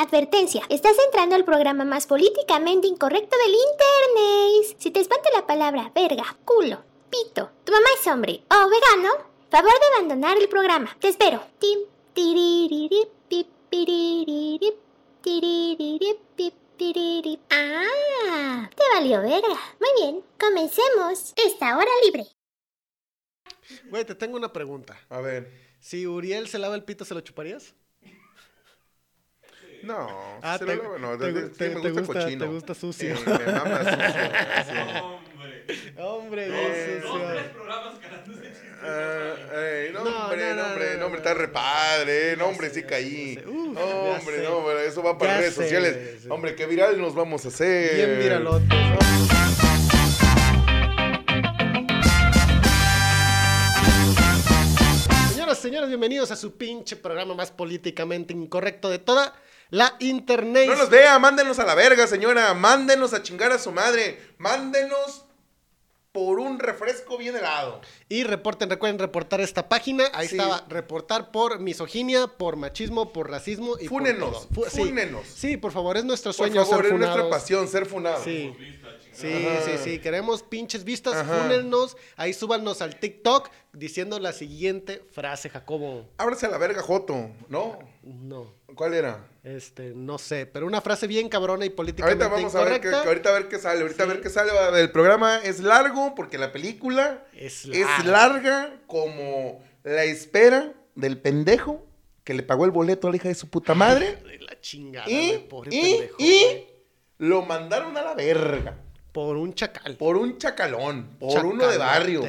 Advertencia, estás entrando al programa más políticamente incorrecto del internet. Si te espanta la palabra verga, culo, pito, tu mamá es hombre o vegano, favor de abandonar el programa. Te espero. Tim. Ah, te valió verga. Muy bien, comencemos esta hora libre. Güey, te tengo una pregunta. A ver. Si Uriel se lava el pito, ¿se lo chuparías? No, Ah, se te, lo lavo, no, te, te- sí, me te gusta gusta, cochino. te gusta sucio. Eh, me mama sucio. Hombre. Hombre, Dos, bien dos, sucio. tres programas ey, no, No, hombre, no, no, no, hombre, no, no, hombre, no. está re padre, no, hombre, sí caí. No, hombre, no, hombre, eso va para redes sé, sociales. sí. Hombre, qué viral nos vamos a hacer. Bien viralotes. ¿no? Señoras y señores, bienvenidos a su pinche programa más políticamente incorrecto de toda la internet. No nos vea, mándenos a la verga, señora. Mándenos a chingar a su madre. Mándenos por un refresco bien helado. Y reporten, recuerden reportar esta página. Ahí Sí. estaba, reportar por misoginia, por machismo, por racismo y por Fúnenos, todo. Fu- sí. fúnenos. Sí, por favor, es nuestro Por sueño favor, ser es nuestra funados. pasión ser funado. Sí. Sí, Ajá. sí, sí. Queremos pinches vistas, Ajá. Ahí súbanos al TikTok diciendo la siguiente frase, Jacobo. Ábrase a la verga, Joto. ¿No? No, ¿Cuál era? este, no sé, pero una frase bien cabrona y políticamente Ahorita vamos a ver, que, ahorita a ver qué sale. Ahorita Sí. a ver qué sale. El programa es largo porque la película Es es larga. como la espera del pendejo que le pagó el boleto a la hija de su puta madre. De la chingada, y, güey, pobre y, pendejo, y lo mandaron a la verga. Por un chacal. Por un chacalón, por uno de barrio,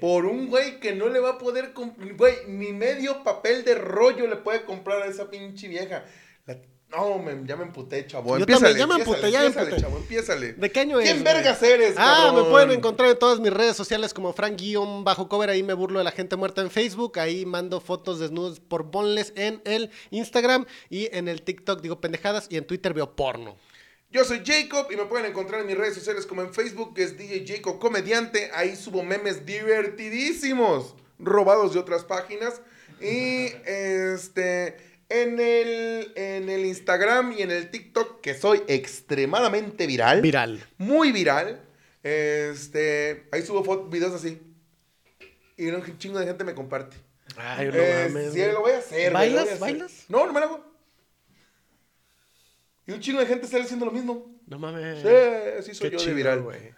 por un güey que no le va a poder, güey, ni medio papel de rollo le puede comprar a esa pinche vieja. La- no, me, ya me emputé, chavo. Yo también, ya me emputé, ya me empiézale, emputé. chavo. ¿De qué año? ¿Quién vergas eres, Ah, me pueden encontrar en todas mis redes sociales como Frank-Bajo Cover. Ahí me burlo de la gente muerta en Facebook. Ahí mando fotos desnudos por boneless en el Instagram. Y en el TikTok digo pendejadas. Y en Twitter veo porno. Yo soy Jacob y me pueden encontrar en mis redes sociales como en Facebook, que es DJ Jacob Comediante. Ahí subo memes divertidísimos, robados de otras páginas. Y este, en el, en el Instagram y en el TikTok, que soy extremadamente viral. Viral. Muy viral. Este, ahí subo fotos, videos así. Y un chingo de gente me comparte. Ay, no Eh, mames. sí, lo voy a hacer. ¿Bailas? lo voy a hacer. ¿Bailas? No, no me lo hago. Y un chingo de gente está haciendo lo mismo. No mames. Sí, así soy Qué yo chido, de viral. güey.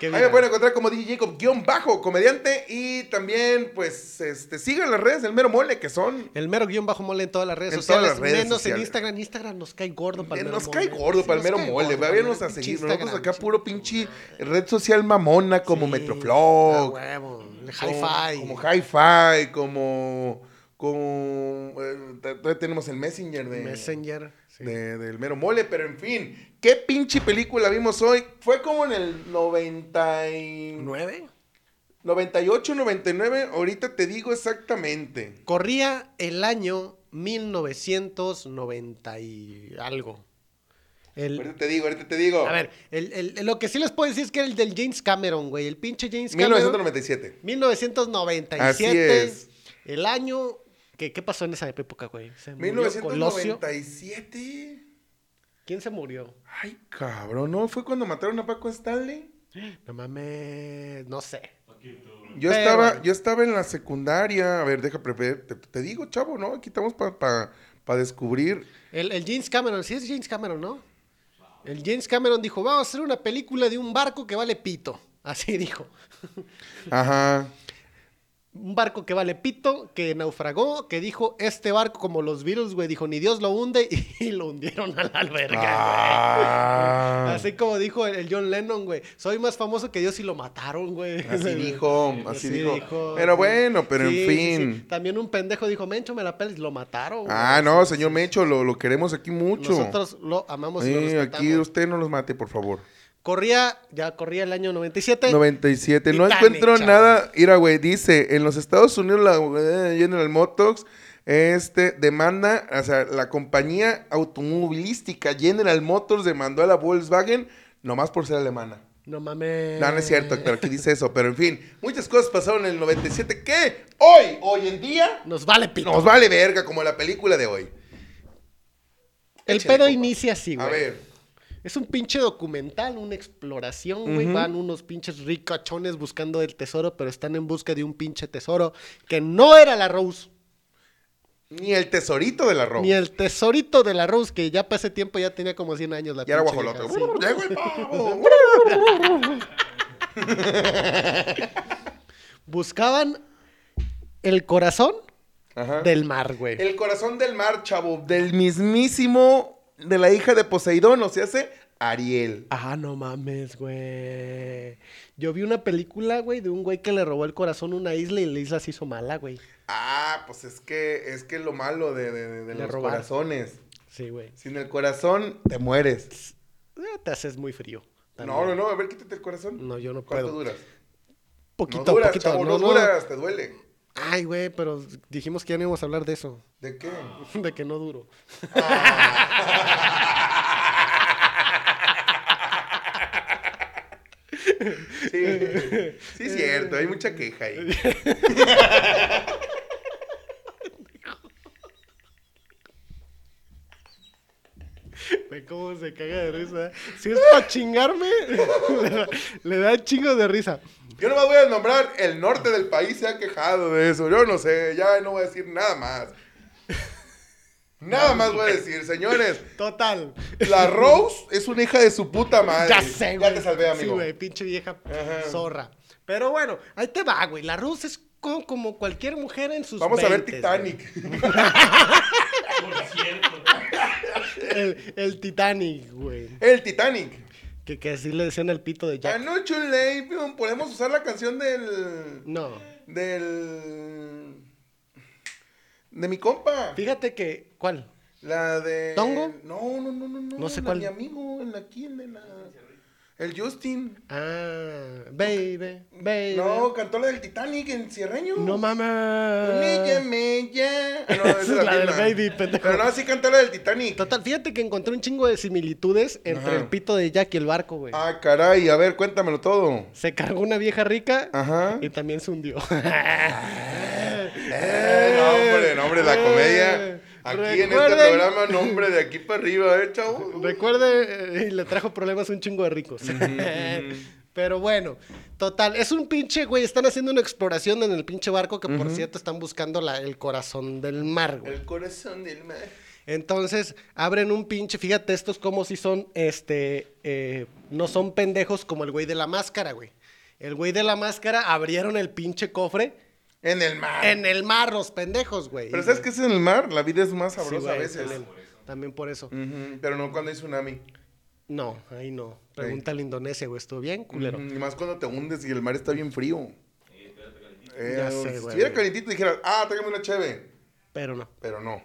Ahí me pueden encontrar como DJ Jacob, guion bajo, comediante. Y también, pues, este, sigan las redes del mero mole, que son. El mero guion bajo mole en todas las redes En sociales. todas las redes menos en sociales. Instagram. Instagram nos cae gordo para el mero Nos cae gordo Sí, para el mero mole. el Váyanos a seguir. Nosotros acá puro pinche red social mamona, como Sí. Metroflog. Ah, huevo. El como- Hi-Fi. Como Hi-Fi, como. Como. eh, todavía tenemos el Messenger de. Messenger. sí. de- del mero mole, pero en fin, ¿qué pinche película vimos hoy? Fue como en el 90 y... ¿Nueve? 98, 99, ahorita te digo exactamente. Corría el año 1990 y algo. El, Ahorita te digo, ahorita te digo. a ver, el- el- lo que sí les puedo decir es que era el del James Cameron, güey. El pinche James Cameron. 1997. 1997. Así es. El año. ¿Qué, qué pasó en esa época, güey? ¿Se murió Colosio? 1997. ¿Quién se murió? Ay, cabrón, ¿no? ¿Fue cuando mataron a Paco Stanley? No mames. No sé. Yo Pero estaba, yo estaba en la secundaria. A ver, deja, te, te digo, chavo, ¿no? Aquí estamos para descubrir. El, el James Cameron, sí es James Cameron, ¿no? El James Cameron dijo, vamos a hacer una película de un barco que vale pito. Así dijo. Ajá. Un barco que vale pito, que naufragó, que dijo, este barco como los Beatles, güey, dijo, ni Dios lo hunde, y, lo hundieron a la alberga, Ah. güey. Así como dijo el, el John Lennon, güey, soy más famoso que Dios y lo mataron, güey. Así dijo, así dijo. Pero bueno, pero Sí, en fin. sí. También un pendejo dijo, Mencho, me la pelas, y lo mataron. güey. Ah, no, señor sí, Mecho, lo, lo queremos aquí mucho. Nosotros lo amamos y lo respetamos. aquí usted no los mate, por favor. Corría, ya corría el año 97. 97. No encuentro chavo. nada. Mira, güey, dice, en los Estados Unidos la eh, General Motors este, demanda, o sea, la compañía automovilística General Motors demandó a la Volkswagen nomás por ser alemana. No mames. No, no es cierto, pero aquí dice eso. Pero en fin, muchas cosas pasaron en el 97 que hoy, hoy en día, Nos vale pito. nos vale verga como la película de hoy. El pedo inicia así, güey. A ver. Es un pinche documental, una exploración, güey. Van unos pinches ricachones buscando el tesoro, pero están en busca de un pinche tesoro que no era la Rose. Ni el tesorito de la ropa. Ni el tesorito de la Rose, que ya para ese tiempo ya tenía como 100 años la Y era guajolote. vieja, sí. Llegó el pavo. Buscaban el corazón Ajá. del mar, güey. El corazón del mar, chavo. Del mismísimo. De la hija de Poseidón, o sea, hace Ariel. Ah, no mames, güey. Yo vi una película, güey, de un güey que le robó el corazón a una isla y la isla se hizo mala, güey. Ah, pues es que es que lo malo de, de- de- de los robar. corazones. Sí, güey. Sin el corazón, te mueres. Eh, Te haces muy frío. No, también. no, no. A ver, quítate el corazón. No, yo no ¿Cuánto puedo. duras? Poquito, no duras, poquito. chavo, no, no, no. duras, te duele. Ay, güey, pero dijimos que ya no íbamos a hablar de eso. ¿De qué? De que no duro. Sí, sí es cierto, hay mucha queja ahí. Ve cómo se caga de risa. Si es para chingarme, le da, le da chingo de risa. Yo nomás voy a nombrar el norte del país se ha quejado de eso. Yo no sé, ya no voy a decir nada más. Nada más voy a decir, señores. Total. La Rose es una hija de su puta madre. Ya sé, güey. Ya te salvé, amigo. Sí, güey, pinche vieja Ajá. zorra. Pero bueno, ahí te va, güey. La Rose es co- como cualquier mujer en sus Vamos a ver 20s, Titanic. güey. El, el Titanic, güey. El Titanic. Que, que así le decían el pito de Jack. Anoche Lepion, podemos usar la canción del. No. Del. De mi compa. Fíjate que, ¿cuál? La de. ¿Tongo? No, no, no, no. No, No sé la cuál. Mi amigo, en aquí, en la. El Justin. Ah, baby, baby. No, cantó la del Titanic en Cierreño. No mames. Mella, mella. Ah, no, esa es la del baby, pendejo. Pero no, sí cantó la del Titanic. Total, fíjate que encontré un chingo de similitudes entre Ajá. el pito de Jack y el barco, güey. Ah, caray, a ver, cuéntamelo todo. Se cargó una vieja rica Ajá. y también se hundió. Eh, no, hombre, no, hombre, la comedia. Aquí en este programa, nombre de aquí para arriba, ¿eh, chavo? Recuerde, eh, le trajo problemas un chingo de ricos. Pero bueno, total, es un pinche, güey, están haciendo una exploración en el pinche barco que, por cierto, están buscando la- el corazón del mar, güey. El corazón del mar. Entonces, abren un pinche, fíjate, estos como si son, este, eh, no son pendejos como el güey de la máscara, güey. El güey de la máscara abrieron el pinche cofre En el mar. en el mar, los pendejos, güey. Pero ¿sabes qué es en el mar? La vida es más Sí, sabrosa güey, a veces. También, también por eso. Pero no cuando hay tsunami. No, ahí no. Pregúntale a Indonesia, güey, ¿estuvo bien, culero? Y más cuando te hundes y el mar está bien frío. Eh, Ya sé, si güey. estuviera calientito dijeras, ah, tráigame una cheve. Pero no. Pero no.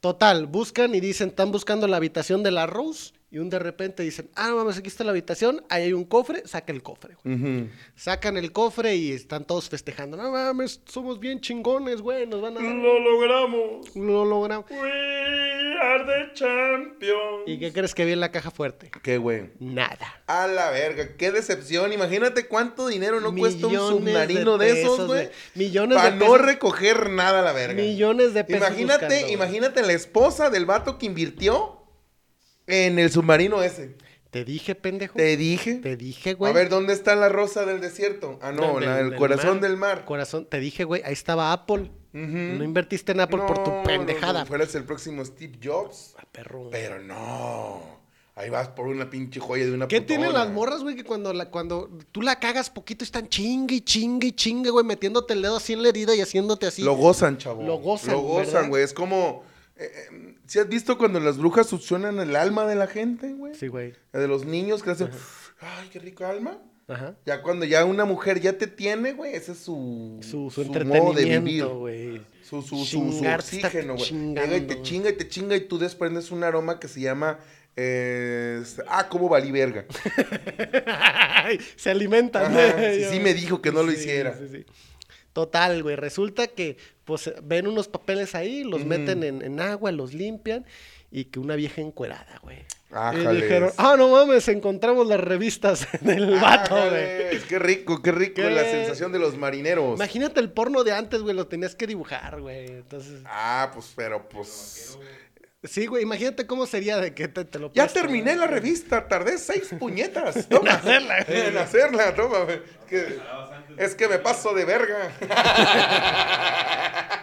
Total, buscan y dicen, están buscando la habitación de la Rose. Y un de repente dicen, ah, no mames, aquí está la habitación, ahí hay un cofre, saca el cofre, güey. Sacan el cofre y están todos festejando. No mames, somos bien chingones, güey, nos van a dar... Lo logramos. Lo logramos. We are the champions. ¿Y qué crees que vi en la caja fuerte? ¿Qué, güey? Nada. A la verga, qué decepción. Imagínate cuánto dinero no cuesta un submarino de, esos, güey. Millones Para de no pesos. recoger nada a la verga. Millones de pesos Imagínate, buscando, güey. imagínate la esposa del vato que invirtió en el submarino ese. Te dije, pendejo. Te dije. Te dije, güey. A ver, ¿dónde está la rosa del desierto? Ah, no, Del- la del del corazón mar. del mar. Corazón, te dije, güey, ahí estaba Apple. No invertiste en Apple por tu No, pendejada. no, fueras el próximo Steve Jobs. Ah, perro. Pero no. Ahí vas por una pinche joya de una ¿Qué tienen las morras, güey? Que cuando, la, cuando tú la cagas poquito están chingue y chingue y chingue, güey, metiéndote el dedo así en la herida y haciéndote así. Lo gozan, chavo. Lo gozan, Lo gozan, güey. Es como... ¿Si has visto cuando las brujas succionan el alma de la gente, güey? Sí, güey. La De los niños que hacen... Ay, qué rico alma. Ajá. Ya cuando ya una mujer ya te tiene, güey, ese es su... Su, su, modo de vivir. güey. Su, su, su, su oxígeno, güey. Llega y te chinga y te chinga y tú desprendes un aroma que se llama... eh, ah, como valí verga. Se alimentan. Ajá, sí, sí me dijo que no lo Sí, hiciera. sí, sí. Total, güey. Resulta que, pues, ven unos papeles ahí, los meten en, en agua, los limpian y que una vieja encuerada, güey. Y Ájales. dijeron, ah, no mames, encontramos las revistas del vato, güey. Qué rico, qué rico ¿Qué? la sensación de los marineros. Imagínate el porno de antes, güey, lo tenías que dibujar, güey. Entonces, Ah, pues, pero pues. Sí, güey, imagínate cómo sería de que te, te lo Ya presto, terminé ¿no? la revista, tardé seis puñetas. Toma. hacerla. En hacerla, toma. güey. Que- es que me paso de verga.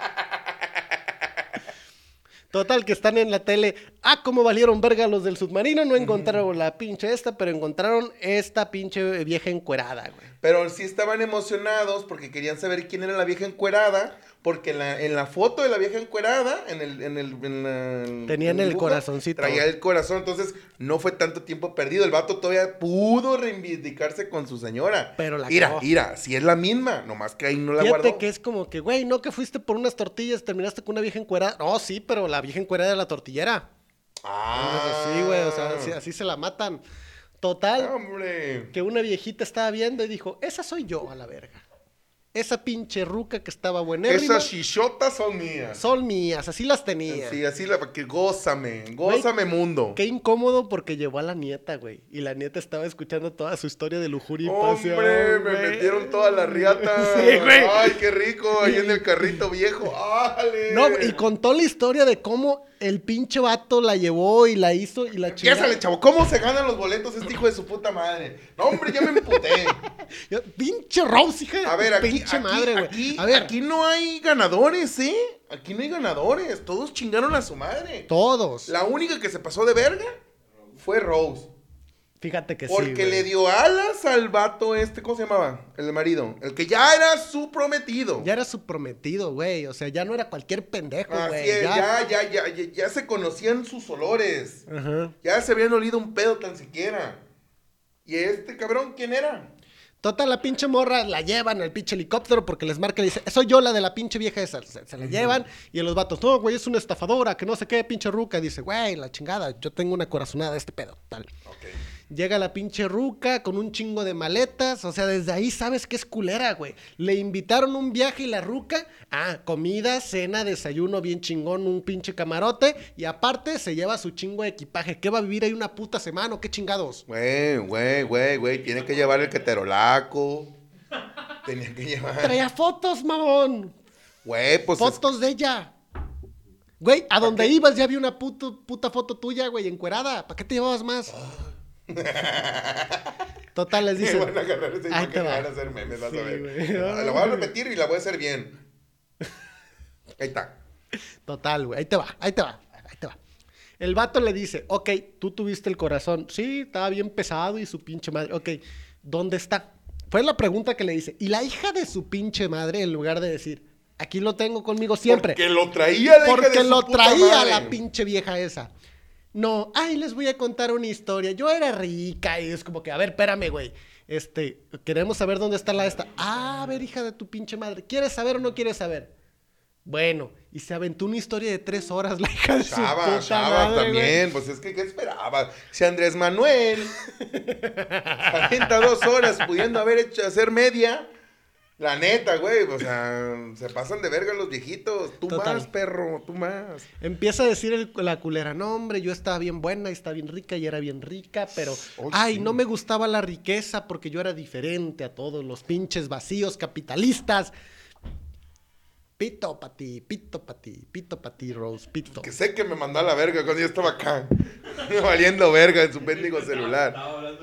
Total, que están en la tele. Ah, cómo valieron verga los del submarino. No encontraron la pinche esta, pero encontraron esta pinche vieja encuerada, güey. Pero sí estaban emocionados porque querían saber quién era la vieja encuerada. Porque en la, en la foto de la vieja encuerada, en el, en el, en la- Tenían en el dibujo, corazoncito. Traía el corazón, entonces no fue tanto tiempo perdido. El vato todavía pudo reivindicarse con su señora. Pero la Mira, mira, si es la misma, nomás que ahí no la Fíjate guardó. que es como que, güey, no que fuiste por unas tortillas, terminaste con una vieja encuerada. No, sí, pero la vieja encuerada de la tortillera. Ah, Sí, güey, o sea, así, así se la matan. Total, Hombre. que una viejita estaba viendo y dijo, esa soy yo a la verga. Esa pinche ruca que estaba buenérrima. Esas chichotas son mías. Son mías, así las tenía. Sí, así la que gózame, gózame mundo. Qué incómodo porque llevó a la nieta, güey. Y la nieta estaba escuchando toda su historia de lujuria y pasión. Hombre, me güey. metieron toda la riata. Sí, güey. Ay, qué rico, ahí en el carrito viejo. ¡Ale! No, y contó la historia de cómo el pinche vato la llevó y la hizo y la chingada. Piénsale, chavo, ¿cómo se ganan los boletos este hijo de su puta madre? No, hombre, ya me emputé. Pinche Rose, hija A ver, aquí, pinche aquí, madre, güey. aquí, A ver, aquí no hay ganadores, ¿eh? Aquí no hay ganadores. Todos chingaron a su madre. todos. La única que se pasó de verga fue Rose. Fíjate que sí. Porque le dio alas al vato este, ¿cómo se llamaba? El marido. El que ya era su prometido. Ya era su prometido, güey. O sea, ya no era cualquier pendejo, güey. ya. ya, ya, ya, ya, ya se conocían sus olores. Ajá. Ya se habían olido un pedo tan siquiera. ¿Y este cabrón quién era? Total, la pinche morra la llevan al pinche helicóptero porque les marca y dice, soy yo la de la pinche vieja esa. Se, se la llevan y los vatos, no, güey, es una estafadora, que no sé qué, pinche ruca. Dice, güey, la chingada, yo tengo una corazonada de este pedo, tal. Llega la pinche ruca con un chingo de maletas. O sea, desde ahí sabes que es culera, güey. Le invitaron un viaje y la ruca. Ah, comida, cena, desayuno bien chingón, un pinche camarote. Y aparte se lleva su chingo de equipaje. ¿Qué va a vivir ahí una puta semana o qué chingados? Güey, güey, güey, güey. Tiene que llevar el queterolaco. Tenía que llevar. Traía fotos, mamón. Güey, pues. es- Fotos de ella. Güey, a donde ibas ya vi una puto- puta foto tuya, güey, encuerada. ¿Para qué te llevabas más? Total, les dice. van a agarrar y va. van a hacer memes, vas Sí, a ver. güey. La voy a repetir y la voy a hacer bien. Ahí está. Total, güey. Ahí te va, ahí te va, ahí te va. El vato le dice, ok, tú tuviste el corazón. Sí, estaba bien pesado y su pinche madre. Ok, ¿dónde está? Fue la pregunta que le dice. Y la hija de su pinche madre, en lugar de decir, aquí lo tengo conmigo siempre. Porque lo traía la hija Porque de su lo puta traía madre. la pinche vieja esa. No, ay, les voy a contar una historia. Yo era rica y es como que, a ver, espérame, güey. Este, queremos saber dónde está la esta. Ah, a ver, hija de tu pinche madre. ¿Quieres saber o no quieres saber? Bueno, y se aventó una historia de tres horas la hija de su Chava, puta Chava madre, güey. también. Pues es que, ¿qué esperabas? Si Andrés Manuel se avienta dos horas pudiendo haber hecho hacer media. La neta, güey. O sea, se pasan de verga los viejitos. Tú Total. más, perro, tú más. Empieza a decir el- la culera, no, hombre, yo estaba bien buena y estaba bien rica y era bien rica, pero, Oh, ay, sí. no me gustaba la riqueza porque yo era diferente a todos los pinches vacíos capitalistas. Pito pa' ti, pito pa' ti, pito pa' ti, Rose, pito. Que sé que me mandó a la verga cuando yo estaba acá. Valiendo verga en su bendigo celular.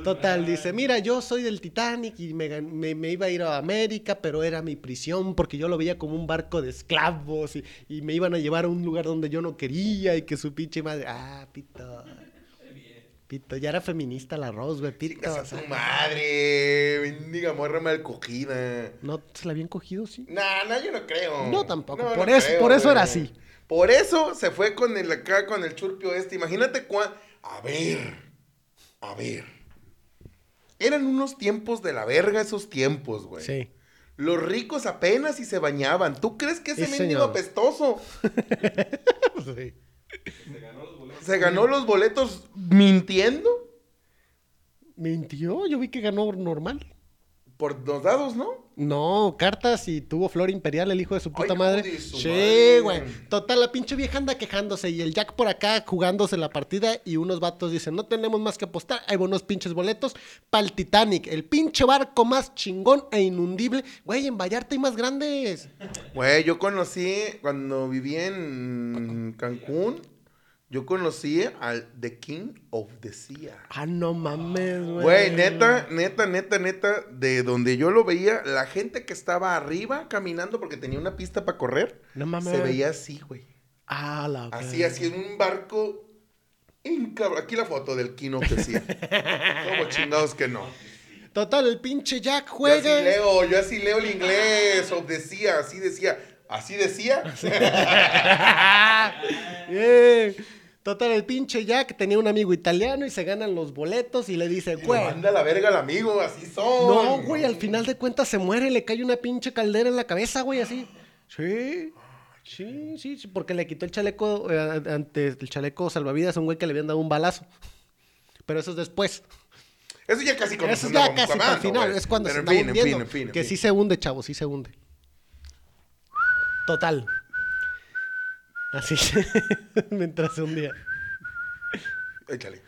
Total, dice, mira, yo soy del Titanic y me- me iba a ir a América, pero era mi prisión porque yo lo veía como un barco de esclavos y, y me iban a llevar a un lugar donde yo no quería y que su pinche madre... Ah, pito. Pito, ya era feminista la Rose, güey, pito. A tu madre. Bendiga morra mal cogida. ¿No se la habían cogido, sí? Nah, no, yo no creo. No, tampoco. No, Por no eso- creo, por eso era así. Por eso se fue con el acá, con el churpio este. Imagínate cuán. A ver. A ver. Eran unos tiempos de la verga esos tiempos, güey. Sí. Los ricos apenas si se bañaban. ¿Tú crees que ese Sí, mendigo apestoso Sí. se ganó los boletos mintiendo? ¿Mintió? Yo vi que ganó normal. Por dos dados, ¿no? No, cartas y tuvo flor imperial el hijo de su puta Ay, madre. su Sí, güey. Total, la pinche vieja anda quejándose y el Jack por acá jugándose la partida y unos vatos dicen, no tenemos más que apostar, hay buenos pinches boletos para el Titanic, el pinche barco más chingón e inundible. Güey, en Vallarta hay más grandes. Güey, yo conocí cuando viví en Cancún. Yo conocí al The King of the Sea. Ah, no mames, güey. Güey, neta, neta, neta, neta, de donde yo lo veía, la gente que estaba arriba caminando porque tenía una pista para correr, No mames. se veía así, güey. Ah, la Así, verga. así, en un barco. incab- Aquí la foto del King of the Sea. Como chingados que no. Total, el pinche Jack Yo así juega. leo, yo así leo el inglés, of the Sea, así decía. Así decía. Eh, Total, el pinche Jack tenía un amigo italiano y se ganan los boletos y le dice, Y güey. manda a la verga al amigo, así son. No, güey, al final de cuentas se muere, le cae una pinche caldera en la cabeza, güey, así. Sí. Sí, sí, sí, porque le quitó el chaleco, eh, ante el chaleco salvavidas a un güey que le habían dado un balazo. Pero eso es después. Eso ya casi cuando Eso ya casi para el final, güey. es cuando Pero se en está fin, en fin, en fin, que sí se hunde, chavo, sí se hunde. Total. Así, mientras se hundía. Échale.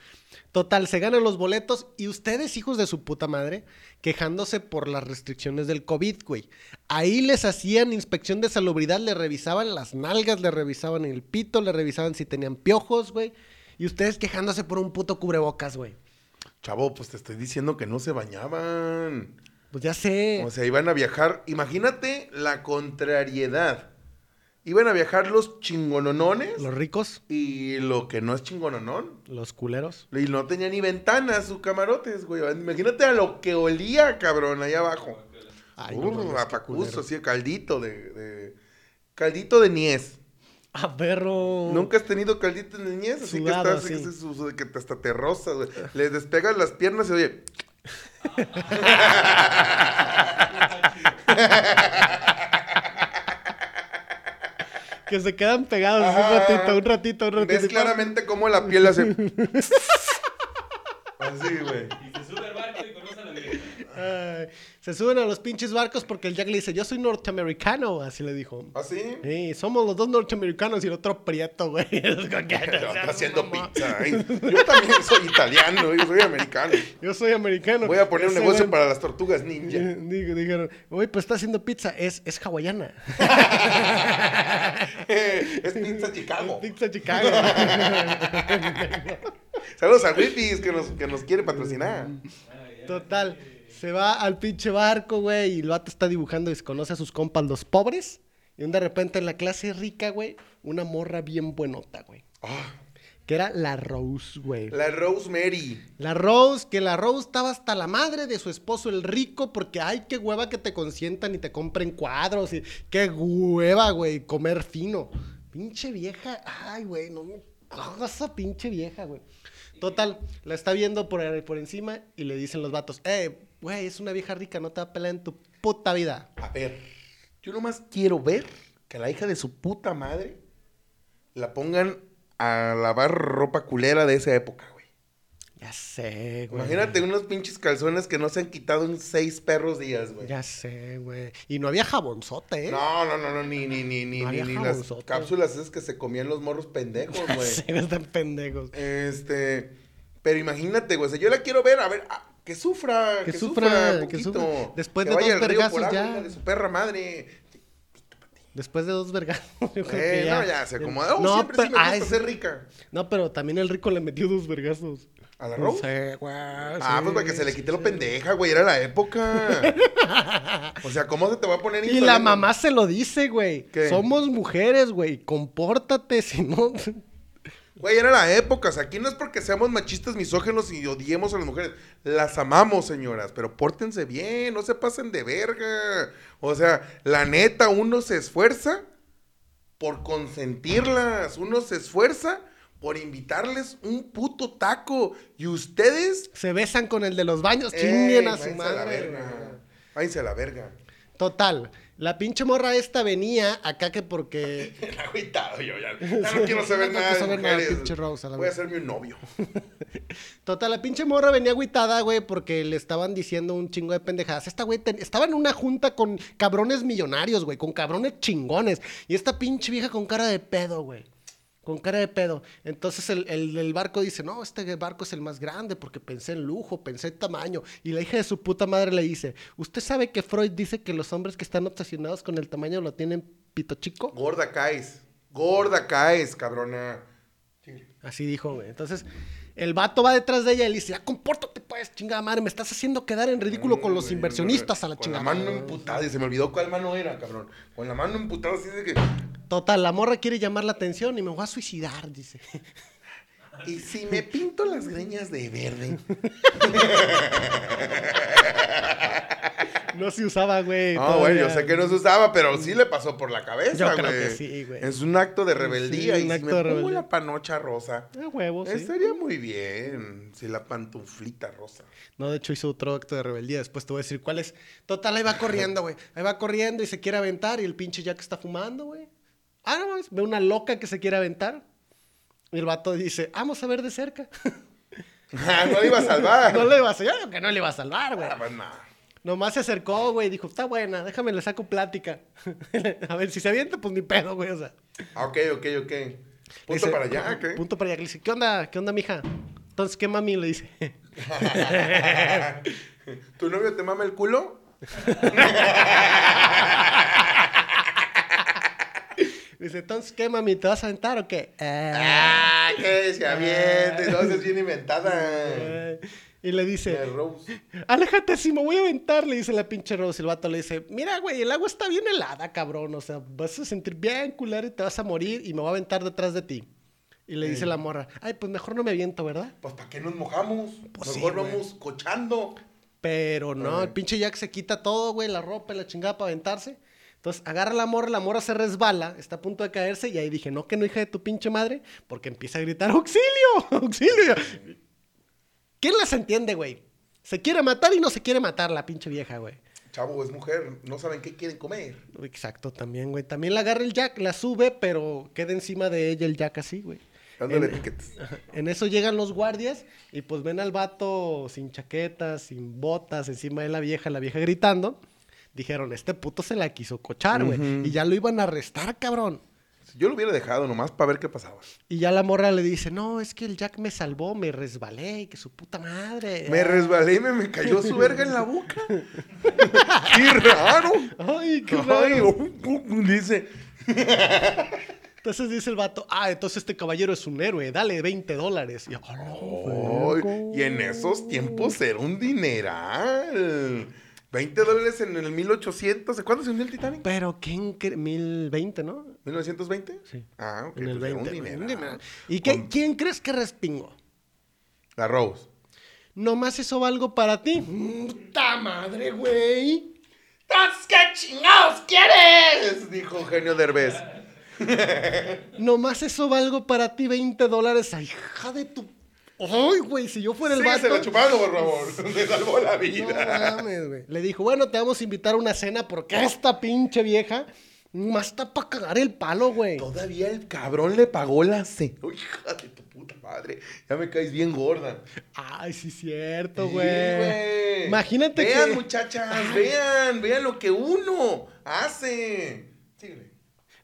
Total, se ganan los boletos y ustedes, hijos de su puta madre, quejándose por las restricciones del COVID, güey. Ahí les hacían inspección de salubridad, le revisaban las nalgas, le revisaban el pito, le revisaban si tenían piojos, güey. Y ustedes quejándose por un puto cubrebocas, güey. Chavo, pues te estoy diciendo que no se bañaban. Pues ya sé. O sea, iban a viajar. Imagínate la contrariedad. Iban a viajar los chingononones Los ricos, y lo que no es chingononón. los culeros. Y no tenía ni ventanas sus camarotes, güey. Imagínate a lo que olía, cabrón, allá abajo. Ay, Uh, no mames, a qué pacuso, culero. así, caldito de, de- Caldito de niez. Ah, perro. ¿Nunca has tenido caldito de niez? Así Sudado, que estás, así. que, hasta te rozas, güey. Le despegas las piernas y oye... Que se quedan pegados así un Ajá. ratito, un ratito, un ratito. Ves claramente cómo la piel hace... Así, güey. Y se sube al barco y conoce a la vieja. Ay, se suben a los pinches barcos porque el Jack le dice, yo soy norteamericano, así le dijo. ¿Así? Sí, somos los dos norteamericanos y el otro prieto, güey. Está haciendo pizza. Yo también soy italiano, yo soy americano. Yo soy americano. Voy a poner un negocio güey- para las tortugas ninja. Digo- Dijeron, oye, pues está haciendo pizza, es, es hawaiana. es pizza Chicago. Pizza Chicago. Saludos a Whippys que nos, que nos quiere patrocinar. Total, se va al pinche barco, güey, y el vato está dibujando y conoce a sus compas los pobres. Y un de repente en la clase rica, güey, una morra bien buenota, güey. Ah, Que era la Rose, güey. la Rosemary. La Rose, que la Rose estaba hasta la madre de su esposo el rico, porque ay, qué hueva que te consientan y te compren cuadros, y qué hueva, güey, comer fino. Pinche vieja, ay, güey, no me esa pinche vieja, güey. Total, la está viendo por, por encima y le dicen los vatos, eh, güey, es una vieja rica, no te va a pelar en tu puta vida. A ver, yo nomás quiero ver que a la hija de su puta madre la pongan a lavar ropa culera de esa época, güey. Ya sé, güey. Imagínate unos pinches calzones que no se han quitado en seis perros días, güey. Ya sé, güey. Y no había jabonzote, ¿eh? No, no, no, no, ni, ni, ni, ni, No ni, las cápsulas esas que se comían los morros pendejos, güey. sé, están pendejos. Este, pero imagínate, güey, o sea, yo la quiero ver, a ver, que sufra, Que que, sufra, sufra, que sufra. Después Que de dos vergazos ya. de su perra madre. Después de dos yo creo Eh, que no, ya, se acomoda. Oh, No, siempre pero- sí me gusta ay, sí. ser rica. No, pero también el rico le metió dos vergazos. ¿A la Rose? Sí, güey. Ah, sí, pues para que se le quite lo sí. pendeja, güey, era la época. o sea, ¿cómo se te va a poner Y la mamá se lo dice, güey. ¿Qué? Somos mujeres, güey. Compórtate, si no. Güey, era la época. O sea, aquí no es porque seamos machistas, misógenos y odiemos a las mujeres. Las amamos, señoras, pero pórtense bien, no se pasen de verga. O sea, la neta, uno se esfuerza por consentirlas. Uno se esfuerza por invitarles un puto taco. Y ustedes... Se besan con el de los baños. ¡Ey, Chinguen a su a la madre. verga! Váyanse a la verga. Total. La pinche morra esta venía acá que porque. Agüitado yo ya. Ya no quiero saber No nada de saber nada, pinche la Voy a hacerme un novio. Total, la pinche morra venía agüitada, güey, porque le estaban diciendo un chingo de pendejadas. Esta güey ten- estaba en una junta con cabrones millonarios, güey, con cabrones chingones. Y esta pinche vieja con cara de pedo, güey. Con cara de pedo. Entonces el, el- el barco dice, no, este barco es el más grande porque pensé en lujo, pensé en tamaño. Y la hija de su puta madre le dice, ¿usted sabe que Freud dice que los hombres que están obsesionados con el tamaño lo tienen pito chico? Gorda caes. Gorda caes, cabrona. Así dijo, güey. Entonces, el vato va detrás de ella y le dice, ya compórtate pues, chingada madre, me estás haciendo quedar en ridículo con los Güey, inversionistas a la Con chingada. la mano emputada, y se me olvidó cuál mano era, cabrón. Con la mano emputada, así de que. Total, la morra quiere llamar la atención y me voy a suicidar, dice. Y si me pinto las greñas de verde. No se usaba, güey. No, güey, yo sé que no se usaba, pero sí le pasó por la cabeza, Yo güey. creo que sí, güey. Es un acto de rebeldía. Sí, y un si acto me de pongo rebeldía. la panocha rosa, Ah, huevo, sí. estaría muy bien. Si la pantuflita rosa. No, de hecho hizo otro acto de rebeldía. Después te voy a decir cuál es. Total, ahí va corriendo, güey. Ahí va corriendo y se quiere aventar y el pinche Jack está fumando, güey. Ah, no, mames, ve una loca que se quiere aventar. Y el vato dice, vamos a ver de cerca. Ah, no le iba a salvar. no le iba a salvar, yo que no le iba a salvar, güey. Ah, pues, no. Nomás se acercó, güey, dijo, está buena, déjame le saco plática. a ver, si se avienta, pues ni pedo, güey, o sea. Ah, ok, ok, ok. Punto Dice, para allá, ¿qué? Punto para allá. Le dice, ¿qué onda? ¿Qué onda, mija? Entonces, ¿qué mami? Le dice. ¿Tu novio te mama el culo? Dice, entonces, ¿qué mami? ¿Te vas a aventar o qué? Ah. Ah, que se aviente. No, esa es bien inventada. Y le dice, aléjate si me voy a aventar, le dice la pinche Rose. Y el vato le dice, mira, güey, el agua está bien helada, cabrón. O sea, vas a sentir bien culero y te vas a morir y me voy a aventar detrás de ti. Y le dice la morra, ay, pues mejor no me aviento, ¿verdad? Pues, ¿para qué nos mojamos? Pues Mejor vamos cochando. Pero no, el pinche Jack se quita todo, güey, la ropa y la chingada para aventarse. Entonces agarra la morra, la morra se resbala, está a punto de caerse y ahí dije, no, que no, hija de tu pinche madre, porque empieza a gritar, auxilio, auxilio. ¿Quién las entiende, güey? Se quiere matar y no se quiere matar la pinche vieja, güey. Chavo, es mujer. No saben qué quieren comer. Exacto, también, güey. También la agarra el Jack, la sube, pero queda encima de ella el Jack así, güey. Dándole En- piquetes. En eso llegan los guardias y pues ven al vato sin chaquetas, sin botas, encima de la vieja, la vieja gritando. Dijeron, este puto se la quiso cochar, güey. Y ya lo iban a arrestar, cabrón. Yo lo hubiera dejado nomás para ver qué pasaba. Y ya la morra le dice, no, es que el Jack me salvó, me resbalé, y que su puta madre. Me resbalé y me, me cayó su verga en la boca. ¡Qué raro! Ay, qué Ay, raro. oh, oh, dice. Entonces dice el vato, ah, entonces este caballero es un héroe, dale 20 dólares. Y, "Ah, no, Ay, verga". y en esos tiempos era un dineral. 20 dólares en el 1800. ¿Cuándo se hundió el Titanic? Pero, ¿quién cree? 1020, ¿no? ¿1920? Sí. Ah, ok. en el pues era 20. un dineral. un dineral. ¿Y qué, Con- quién crees que respingó? La Rose. Nomás eso valgo para ti. ¡Puta madre, güey! ¿Entonces qué chingados quieres? Dijo Eugenio Derbez. Nomás eso valgo para ti 20 dólares. ¡Ay, hija de tu... ¡Ay, güey! Si yo fuera el Sí, vato... se la chupando, por favor. Me salvó la No vida. mames, güey. Le dijo, bueno, te vamos a invitar a una cena porque esta pinche vieja más está para cagar el palo, güey. Todavía el cabrón le pagó la cena. Hija de tu puta madre. Ya me caes bien gorda. Ay, sí, cierto, Sí, güey. güey. Imagínate vean, que... muchachas, vean, vean lo que uno hace.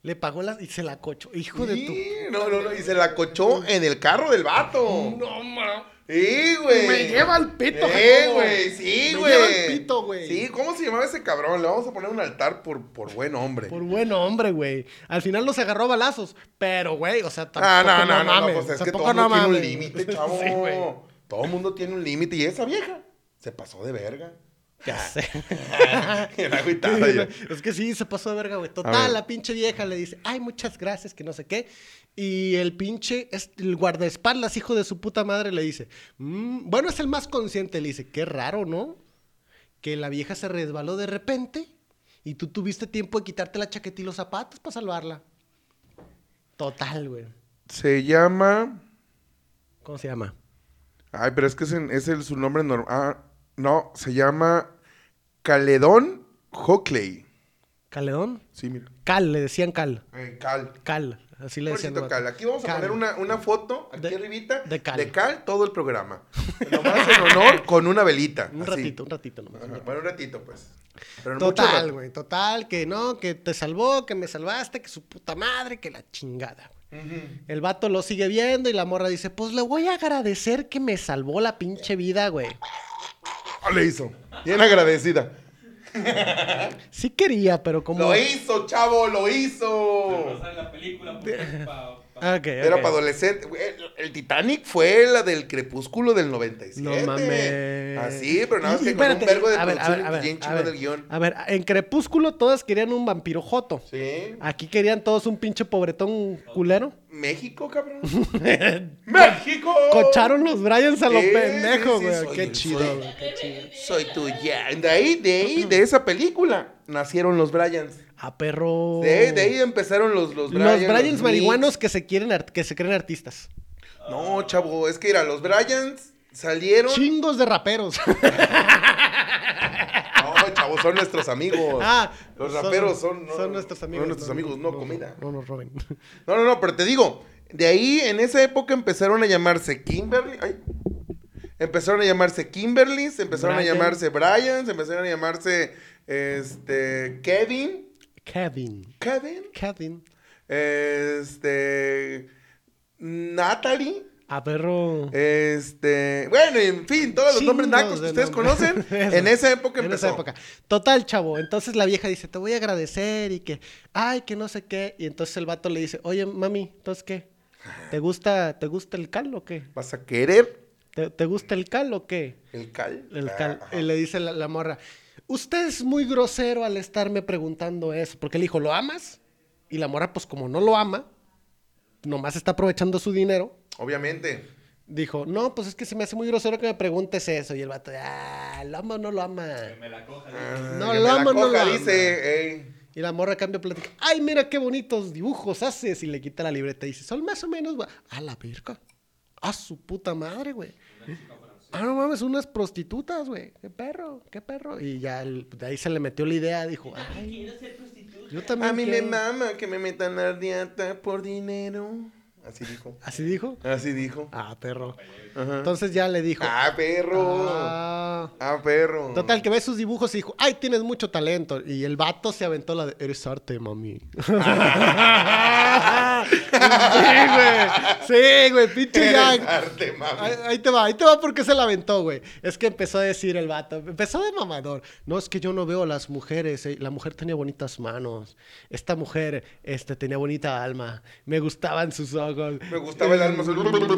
Le pagó la... y se la cochó. Hijo de tu... No, no, no. Y se la cochó en el carro del vato. No, ma. Sí, güey. Me lleva al pito, Eh, güey, sí, Me güey. lleva al pito, güey. Sí, ¿cómo se llamaba ese cabrón? Le vamos a poner un altar por, por buen hombre. Por buen hombre, güey. Al final los agarró a balazos. Pero, güey, o sea, tampoco Ah, no, no, no, no, mames. pues es que todo el mundo no tiene un límite, chavo. Sí, güey. todo el mundo tiene un límite. Y esa vieja se pasó de verga. Bien agüitada yo. es que sí, se pasó de verga, güey. Total, ver. la pinche vieja le dice, ay, muchas gracias, que no sé qué. Y el pinche, el guardaespaldas, hijo de su puta madre, le dice, "Mm, bueno, es el más consciente. Le dice, qué raro, ¿no? Que la vieja se resbaló de repente y tú tuviste tiempo de quitarte la chaqueta y los zapatos para salvarla. Total, güey. Se llama. ¿Cómo se llama? Ay, pero es que es, en- es el, su nombre normal. Ah, no, se llama Caledón Hockley. ¿Caledón? Sí, mira. Cal, le decían Cal. Eh, Cal. Cal, así le decían. Cal. Aquí vamos a Cal. poner una, una foto, aquí De- arribita, de Cal. todo el programa. Nomás en honor con una velita. Un así. ratito, un ratito nomás. Ajá, Bueno, un ratito, pues. Pero Total, güey, total, que no, que te salvó, que me salvaste, que su puta madre, que la chingada. Ujú. El vato lo sigue viendo y la morra dice, pues le voy a agradecer que me salvó la pinche vida, güey. Ah, le hizo. Bien agradecida. Sí quería, pero como... Lo hizo, chavo, lo hizo. pasar la película, porque para Ok, Era para adolescente. El, Titanic fue la del crepúsculo del 97. No mames. Así, pero nada más que y con un espérate, vergo de a ver, producción ver, a ver, bien a ver, del guion. A ver, en Crepúsculo todas querían un vampiro joto. Sí. Aquí querían todos un pinche pobretón culero. México, cabrón. ¡México! Cocharon los Bryans a los pendejos, sí, sí, güey. Qué chido, soy- güey. Qué chido. Soy tuya. De ahí, de ahí, de esa película, nacieron los Bryans. A perro. De, de ahí empezaron los, los Los Bryans. Bryans los marihuanos que se quieren que se creen artistas. No, chavo, es que era, los Bryans salieron. Chingos de raperos. Son nuestros amigos. ah, Los raperos son, no, son nuestros amigos. Son nuestros amigos, no, comida. No, nos roben. No, no, no, pero te digo, de ahí en esa época empezaron a llamarse Kimberly. Ay. Empezaron a llamarse Kimberlys, empezaron Brian. a llamarse Bryans, empezaron a llamarse este Kevin. Kevin. Kevin. Kevin. Este. Natalie. A perro. Este. Bueno, en fin, todos los nombres nacos que de ustedes conocen. En esa época En empezó. esa época. Total, chavo. Entonces la vieja dice, te voy a agradecer y que, ay, que no sé qué. Y entonces el vato le dice, oye, mami, ¿entonces qué? ¿Te gusta, ¿te gusta el cal o qué? ¿Vas a querer ¿Te, te gusta el cal o qué? el cal? El Ah, cal. Y le dice la, la morra, usted es muy grosero al estarme preguntando eso. Porque le dijo, ¿lo amas? Y la morra, pues como no lo ama, nomás está aprovechando su dinero. Obviamente. Dijo, no, pues es que se me hace muy grosero que me preguntes eso. Y el vato, ah, ¿lo ama o no lo ama? Me la coja. Ah, No, que lo me la amo, no lo ama. dice. ey. Y la morra cambia plática. Ay, mira qué bonitos dibujos haces. Y le quita la libreta y dice, son más o menos, güey. A la verga. A su puta madre, güey. Ah, no mames, unas prostitutas, güey. Qué perro, qué perro. Y ya el- de ahí se le metió la idea. Dijo, ay, yo también A mí me quiero". mama que me metan a dieta por dinero. Así dijo. ¿Así dijo? Así dijo. Ah, perro. Ajá. Entonces ya le dijo. Ah, perro. Ah. Ah, perro. Total, que ve sus dibujos y dijo, ay, tienes mucho talento. Y el vato se aventó la de, eres arte, mami. sí, güey. Sí, güey, pinche Jack. arte. Ahí, ahí te va, ahí te va porque se la aventó, güey. Es que empezó a decir el vato, empezó de mamador. No, es que yo no veo a las mujeres. eh, La mujer tenía bonitas manos. Esta mujer este, tenía bonita alma. Me gustaban sus ojos. Me gustaba el alma,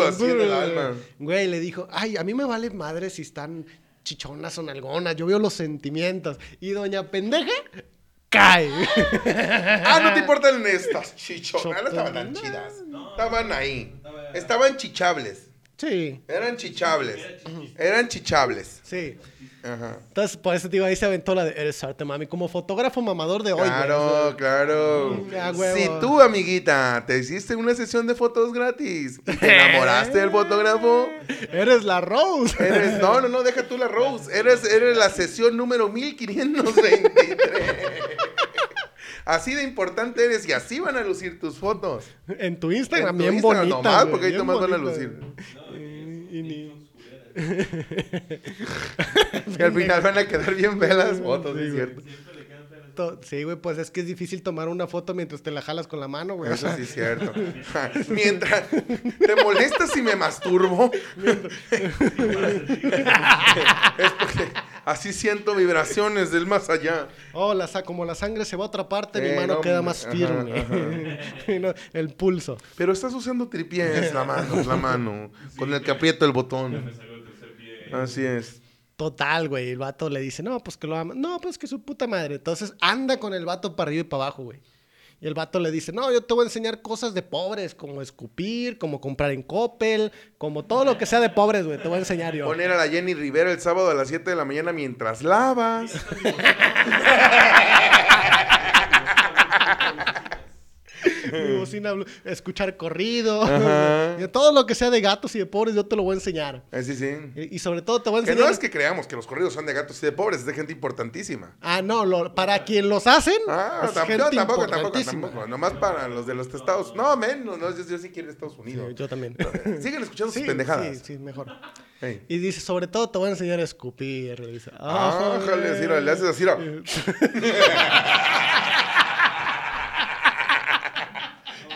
así en el alma. Güey, le dijo, ay, a mí me vale madre si están chichonas o nalgonas. Yo veo los sentimientos. Y doña pendeja cae. Ah, no te importan estas chichonas. No estaban tan chidas. Estaban ahí. Estaban chichables. sí, Eran chichables. Eran chichables. sí. Ajá. Entonces, por eso te digo, ahí se aventó la de Eres arte, mami. Como fotógrafo mamador de hoy, güey. Claro, claro. Mm. Si tú, amiguita, te hiciste una sesión de fotos gratis y te enamoraste del fotógrafo, Eres la Rose. eres. No, no, no, deja tú la Rose. Eres, eres la sesión número 1523. Así de importante eres y así van a lucir tus fotos. En tu Instagram, En tu bien Instagram bonita. nomás, porque ahí nomás van a lucir. Y- y ni- Y al final van a quedar bien feas las fotos, Sí, es güey. Cierto. Sí, güey, pues es que es difícil tomar una foto mientras te la jalas con la mano, güey. Eso sí es cierto. Mientras te molestas si me masturbo. es porque así siento vibraciones del más allá. Oh, la sa- como la sangre se va a otra parte, mi mano no, queda más Ajá, firme. El pulso. Pero estás usando tripiés, la mano, la mano, con el que aprieto el botón. Así es. Total, güey. El vato le dice, no, pues que lo ama. No, pues que su puta madre. Entonces anda con el vato para arriba y para abajo, güey. Y el vato le dice, no, yo te voy a enseñar cosas de pobres, como escupir, como comprar en Coppel, como todo lo que sea de pobres, güey. Te voy a enseñar yo. Poner a la Jenny Rivera el sábado a las 7 de la mañana mientras lavas. Blu- escuchar corrido. Ajá. Y todo lo que sea de gatos y de pobres, yo te lo voy a enseñar. Eh, sí, sí. Y, y sobre todo te voy a Que enseñar. no es que creamos que los corridos son de gatos y de pobres, es de gente importantísima. Ah, no, lo- para quien los hacen. Ah, es tampoco, gente tampoco, tampoco, tampoco. Nomás para los de los estados. No, menos, no, yo, yo sí quiero Estados Unidos. Sí, yo también. Siguen escuchando Sí, sus pendejadas. Sí, sí, mejor. Y dice, sobre todo te voy a enseñar a escupir. Le dice, "Ah, así, joder". le haces así.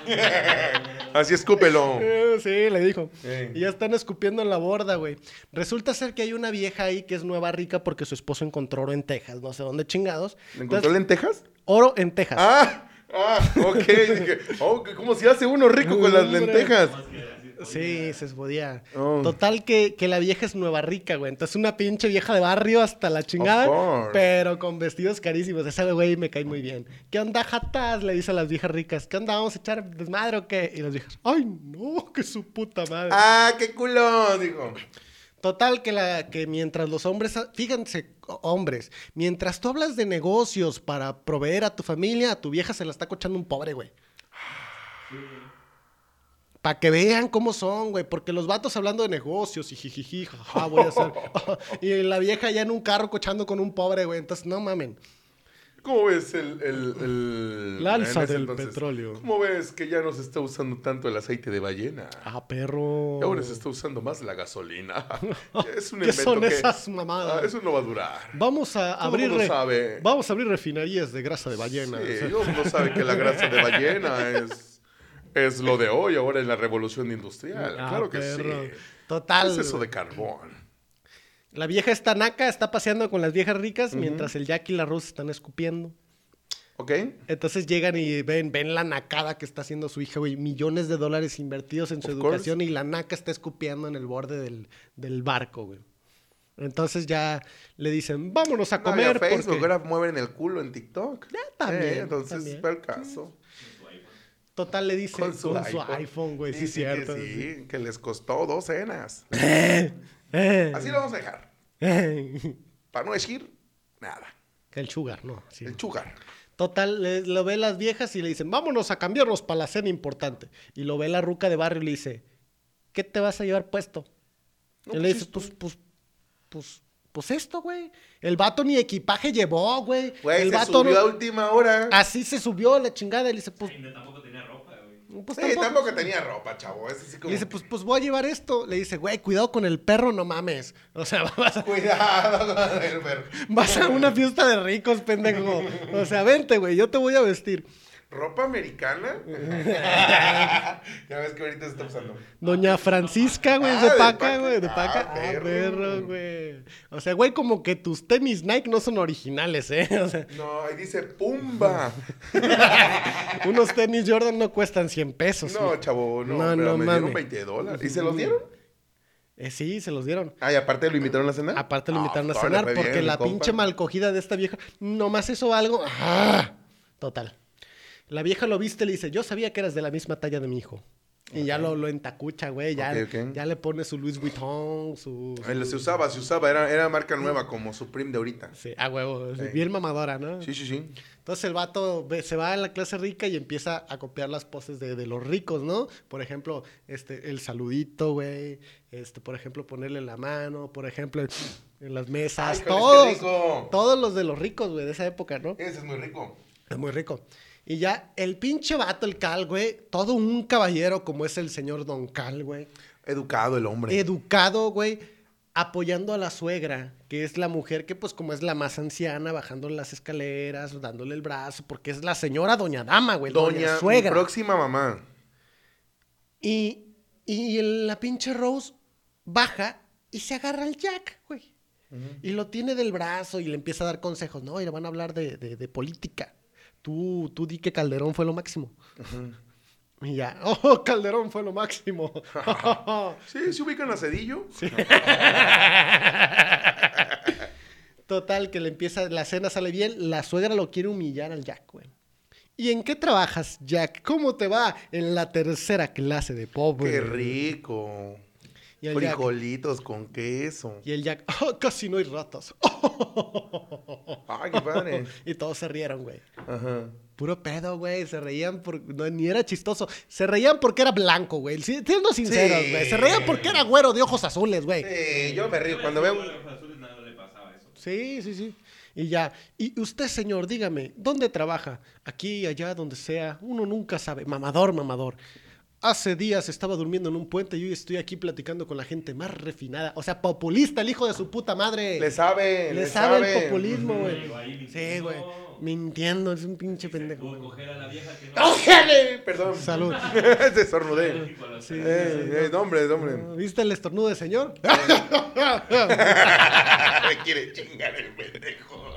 Así escúpelo. Eh, Sí, le dijo. Y ya están escupiendo en la borda, güey. Resulta ser que hay una vieja ahí que es nueva rica porque su esposo encontró oro en Texas, no sé dónde chingados. ¿Le encontró Entonces, lentejas? Oro en Texas. Ah, Ah, ok. Dije, oh, ¿cómo se hace uno rico con las lentejas? Sí, se podía. Oh. Total que, que la vieja es nueva rica, güey. Entonces una pinche vieja de barrio hasta la chingada. Pero con vestidos carísimos. Esa güey me cae muy bien. ¿Qué onda, jatas? Le dice a las viejas ricas. ¿Qué onda? ¿Vamos a echar desmadre o qué? Y las viejas, ay, no, que su puta madre. Ah, qué culo, digo. Total que, la, que mientras los hombres, fíjense, hombres, mientras tú hablas de negocios para proveer a tu familia, a tu vieja se la está cochando un pobre, güey. Para que vean cómo son, güey, porque los vatos hablando de negocios y jijiji, jaja, voy a hacer. y la vieja ya en un carro cochando con un pobre, güey, entonces no mamen. ¿Cómo ves el... el, el- La alza del petróleo. ¿Cómo ves que ya no se está usando tanto el aceite de ballena? Ah, perro. Y ahora se está usando más la gasolina. es un ¿Qué invento son que- esas mamadas? Ah, eso no va a durar. Vamos a Todo abrir mundo sabe. Vamos a abrir refinerías de grasa de ballena. Sí, el mundo sabe que la grasa de ballena es, es lo de hoy, ahora en la revolución industrial. Ah, claro que perro. sí. Total. ¿Qué es eso de carbón? La vieja está naca, está paseando con las viejas ricas mientras el Jack y la Rose están escupiendo. ¿Ok? Entonces llegan y ven, ven la nacada que está haciendo su hija, güey. Millones de dólares invertidos en su Of educación y la naca está escupiendo en el borde del, del barco, güey. Entonces ya le dicen, vámonos a No comer. Facebook, porque... ahora mueven el culo en TikTok. Ya, también, Eh, entonces, también. fue el caso. Total le dice, Con su, iPhone, güey, sí, que cierto. sí, que les costó dos cenas. Eh, Así lo vamos a dejar. eh. Para no decir nada. El sugar, no. sí. El chugar. Total, le- lo ve las viejas y le dicen, vámonos a cambiarnos para la cena importante. Y lo ve la ruca de barrio y le dice, ¿qué te vas a llevar puesto? No, y le pues dice, pues, pues, pues, pues esto, güey. El vato ni equipaje llevó, güey. Güey, el se vato subió no- a última hora. Así se subió la chingada y le dice, pues, Ay, no, tampoco tenía ropa, güey. Pues sí, tampoco tenía ropa, chavo. Es así como... Le dice, pues, pues voy a llevar esto. Le dice, güey, cuidado con el perro, no mames. O sea, vas a, Cuidado con el perro. vas a una fiesta de ricos, pendejo. O sea, vente, güey, yo te voy a vestir. ¿Ropa americana? ya ves que ahorita se está usando. Doña Francisca, güey, Ah, de de paca, güey, de Ah, paca. Ah, perro. perro, güey. O sea, güey, como que tus tenis Nike no son originales, ¿eh? O sea, No, ahí dice Pumba. unos tenis Jordan no cuestan 100 pesos. No, güey. chavo, no. No, pero no me dieron 20 dólares. ¿Y se los dieron? Eh, sí, se los dieron. Ah, y aparte lo invitaron a cenar. Aparte lo Ah, invitaron a cenar porque bien, la compa. pinche malcogida de esta vieja, nomás eso algo. ¡Ah! Total. La vieja lo viste y le dice, yo sabía que eras de la misma talla de mi hijo. Y ya lo, lo entacucha, güey. Ya, ya le pone su Louis Vuitton, su... Ay, Se usaba, se usaba. Era, era marca nueva como Supreme de ahorita. Sí, a huevo. Sí. Bien mamadora, ¿no? Sí, sí, sí. Entonces el vato se va a la clase rica y empieza a copiar las poses de, de los ricos, ¿no? Por ejemplo, este, el saludito, güey. Este, por ejemplo, ponerle la mano, por ejemplo, en, las mesas. Ay, todos, rico. todos los de los ricos, güey, de esa época, ¿no? Ese es muy rico. Es muy rico. Y ya, el pinche vato, el Cal, güey, todo un caballero como es el señor Don Cal, güey. Educado el hombre. Educado, güey, apoyando a la suegra, que es la mujer que, pues, como es la más anciana, bajando las escaleras, dándole el brazo, porque es la señora Doña Dama, güey, Doña, Doña, mi Suegra. próxima mamá. Y, y el- la pinche Rose baja y se agarra al Jack, güey. Y lo tiene del brazo y le empieza a dar consejos. No, y le van a hablar de, de- de política. Tú, tú di que Calderón fue lo máximo. Y ya, oh, Calderón fue lo máximo. Sí, se ubican a Cedillo. Total, que le empieza, la cena sale bien, la suegra lo quiere humillar al Jack, güey. ¿Y en qué trabajas, Jack? ¿Cómo te va en la tercera clase de pobre? Qué rico. Y el Jack, Frijolitos con queso. y el Jack, "Oh, casi no hay ratas. Ay, qué padre. y todos se rieron, güey. Ajá. Puro pedo, güey. Se reían por... No, ni era chistoso. Se reían porque era blanco, güey. Siendo sinceros, Sí. güey. Se reían porque era güero de ojos azules, güey. Sí, yo me río cuando veo. A los azules nada le pasaba eso. Sí, sí, sí. Y ya. Y usted, señor, dígame, ¿dónde trabaja? Aquí, allá, donde sea. Uno nunca sabe. Mamador, mamador. Hace días estaba durmiendo en un puente y hoy estoy aquí platicando con la gente más refinada. O sea, populista, el hijo de su puta madre. Le sabe, Le le, sabe, el populismo, güey. Sí, güey. Mintiendo, es un pinche pendejo. Güey. coger a la vieja que no. ¡Ójale! Perdón. Salud. Tipo a los- Sí. Eh, eh, hombre, hombre. ¿Viste el estornudo del señor? Me quiere chingar el pendejo.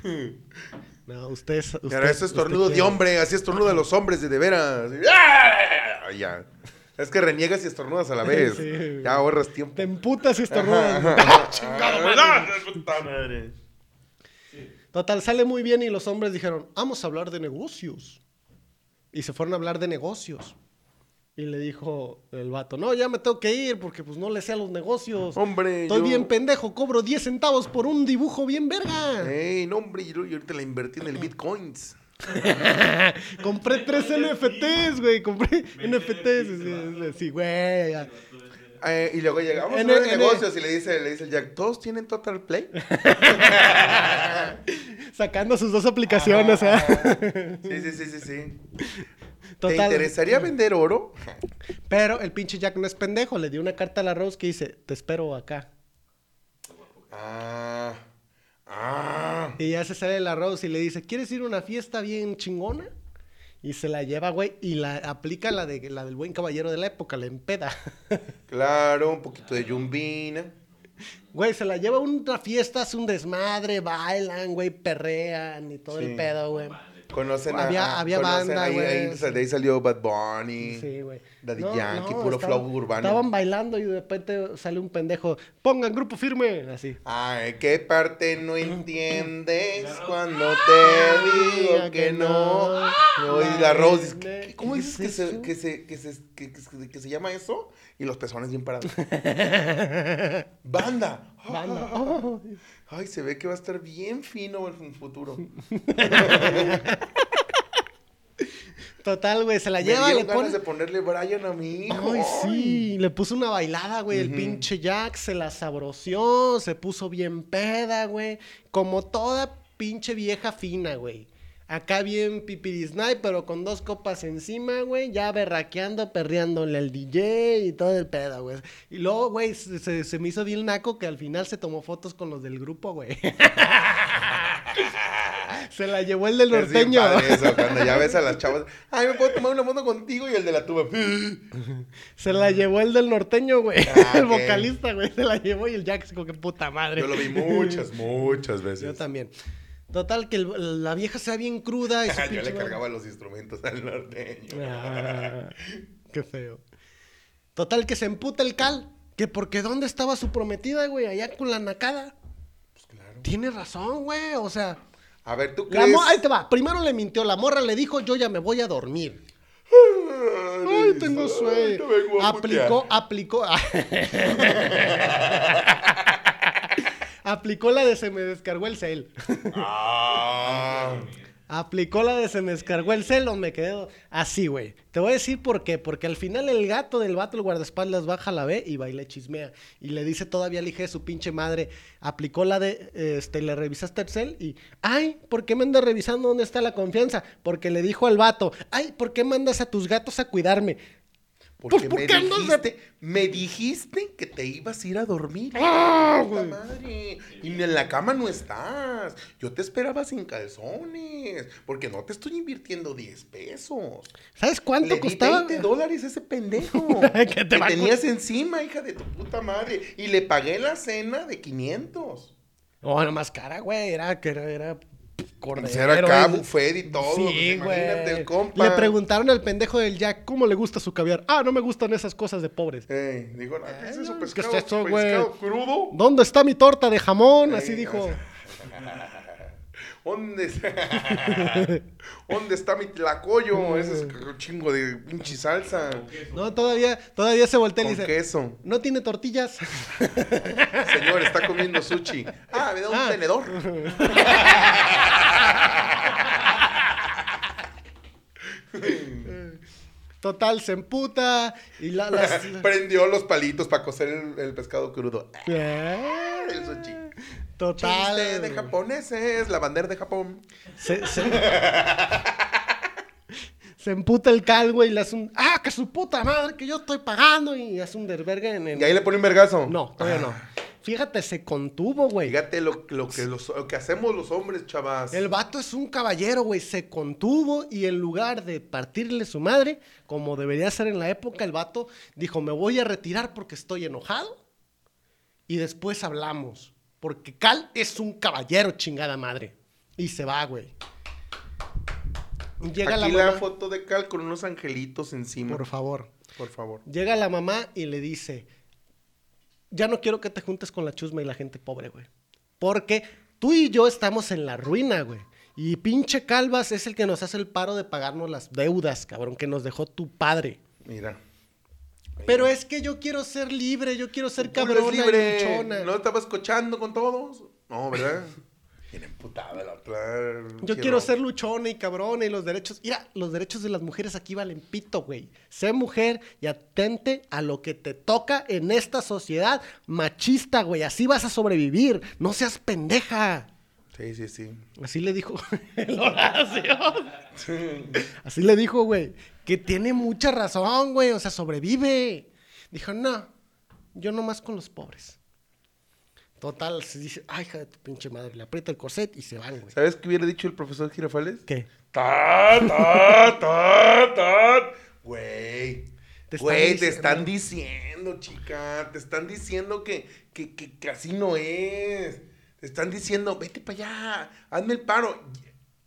No, usted es. Pero usted- eso es estornudo usted de hombre, así estornuda a los hombres de de veras. ¡Ah! Ya. Es que reniegas y estornudas a la vez. Sí, ya ahorras tiempo. Te emputas y estornudas. ¡Ah, puta madre! Total, sale muy bien y los hombres dijeron, vamos a hablar de negocios. Y se fueron a hablar de negocios. Y le dijo el vato, no, ya me tengo que ir porque pues no le sé a los negocios. Hombre, Estoy yo- bien pendejo, cobro 10 centavos por un dibujo bien verga. Ey, no, hombre, yo, yo ahorita la invertí en el bitcoins. Compré tres NFTs, güey, compré NFTs. Sí, güey. ya. Eh, y luego llegamos En a en negocios y le dice, le dice el Jack, ¿todos tienen Total Play? Sacando sus dos aplicaciones, ¿eh? Sí, sí, sí, sí, sí. ¿Te interesaría vender oro? Pero el pinche Jack no es pendejo. Le dio una carta a la Rose que dice, te espero acá. Ah, ah. Y ya se sale la Rose y le dice, ¿quieres ir a una fiesta bien chingona? Y se la lleva, güey, y la aplica la, de, la del buen caballero de la época, la empeda. Claro, un poquito de yumbina. Güey, se la lleva a una fiesta, hace un desmadre, bailan, güey, perrean y todo Sí. el pedo, güey. Conocen a... Había- a- había conocen banda, ahí, güey, ahí, de ahí salió Bad Bunny. Sí, güey. Daddy Yankee, puro estaban- flow urbano. Estaban bailando y de repente sale un pendejo, pongan grupo firme, así. Ay, ¿qué parte no entiendes cuando te digo que no? Y la Rose dice, ¿qué- qué- ¿cómo ¿Qué dices es que se, que, se, que, se, que, que- que se llama eso? Y los pezones bien parados. ¡Banda! Banda. Oh. Ay, se ve que va a estar bien fino en el futuro. Total, güey, se la Me lleva, dieron le ganas pone... de ponerle Brian a mi hijo. Ay, sí, le puso una bailada, güey. El Ujú. pinche Jack se la sabroció, se puso bien peda, güey. Como toda pinche vieja fina, güey. Acá bien pipirisnay, pero con dos copas encima, güey. Ya berraqueando, perreándole al DJ y todo el pedo, güey. Y luego, güey, se, se- me hizo bien naco que al final se tomó fotos con los del grupo, güey. se la llevó el del Es bien norteño. eso, cuando ya ves a las chavas. Ay, ¿me puedo tomar una foto contigo? Y el de la tuba. Se la llevó el del norteño, güey. Ah, el vocalista, güey. Se la llevó y el Jack como que puta madre. Yo lo vi muchas, muchas veces. Yo también. Total, que el- la vieja sea bien cruda. Y su Yo le cargaba los instrumentos al norteño. Ah, qué feo. Total, que se emputa el cal. Que porque ¿dónde estaba su prometida, güey? Allá con la nacada. Pues claro. Tiene razón, güey. O sea, A ver, ¿tú crees? ahí te va. Primero le mintió. La morra le dijo, yo ya me voy a dormir. Ay, tengo sueño. Aplicó, aplicó. aplicó la de se me descargó el cel. Ah. Aplicó la de se me descargó el cel o me quedé así, güey. Te voy a decir por qué. Porque al final el gato del vato, el guardaespaldas, baja la ve y le chismea. Y le dice todavía al hija de su pinche madre. Aplicó la de, este, le revisaste el cel y, ay, ¿por qué me andas revisando dónde está la confianza? Porque le dijo al vato, ay, ¿por qué mandas a tus gatos a cuidarme? Porque Pues, ¿por me de- dijiste, me dijiste que te ibas a ir a dormir. ¡Ah, güey! madre. Y en la cama no estás. Yo te esperaba sin calzones. Porque no te estoy invirtiendo 10 pesos. ¿Sabes cuánto Le di costaba? 20 dólares ese pendejo. Que te tenías encima, hija de tu puta madre. Y le pagué la cena de 500. No, era más cara, güey. Era que era, era cordero. Pues acá, y- buffet y todo. Sí, pues imagínate güey. el compa. Le preguntaron al pendejo del Jack cómo le gusta su caviar. Ah, no me gustan esas cosas de pobres. Ey, digo, no, ¿qué es eso? no, ¿qué es Pescado, eso, pescado crudo. ¿Dónde está mi torta de jamón? Ey, Así dijo. ¿Dónde está? ¿Dónde está mi tlacoyo? Ese es un chingo de pinche salsa. No, todavía, todavía se voltea y dice. queso. ¿No tiene tortillas? Señor, está comiendo sushi. Ah, me da un Ah. tenedor. Total, se emputa. Y la, las- Prendió los palitos para cocer el, el pescado crudo. Eh, El sushi. Total. Chiste de japoneses, la bandera de Japón. Se, se... se emputa el cal, güey, y le hace un. ¡Ah, que su puta madre! Que yo estoy pagando. Y hace un desvergue en el. Y ahí le pone un vergazo. No, todavía no. Fíjate, se contuvo, güey. Fíjate lo, lo que los- lo que hacemos los hombres, chavas. El vato es un caballero, güey. Se contuvo y en lugar de partirle su madre, como debería ser en la época, el vato dijo: Me voy a retirar porque estoy enojado. Y después hablamos. Porque Cal es un caballero, chingada madre. Y se va, güey. Llega la Aquí la, mamá. foto de Cal con unos angelitos encima. Por favor. Por favor. Llega la mamá y le dice, ya no quiero que te juntes con la chusma y la gente pobre, güey. Porque tú y yo estamos en la ruina, güey. Y pinche Calvas es el que nos hace el paro de pagarnos las deudas, cabrón, que nos dejó tu padre. Mira. Pero es que yo quiero ser libre, yo quiero ser y libre. luchona. ¿No estabas cochando con todos? No, ¿verdad? Bien emputada la otra. Yo quiero ser luchona y cabrona y los derechos. Mira, los derechos de las mujeres aquí valen pito, güey. Sé mujer y atente a lo que te toca en esta sociedad machista, güey. Así vas a sobrevivir. No seas pendeja. Sí, sí, sí. Así le dijo el Horacio. Así le dijo, güey. Que tiene mucha razón, güey. O sea, sobrevive. Dijo, no, yo nomás con los pobres. Total, se dice, ay, hija de tu pinche madre. Le aprieta el corset y se van, güey. ¿Sabes qué hubiera dicho el profesor Girafales? ¿Qué? Ta, ta, ta, ta. Güey. Te Güey, te están diciendo, chica. Te están diciendo que, que, que, que así no es. Te están diciendo, vete para allá. Hazme el paro.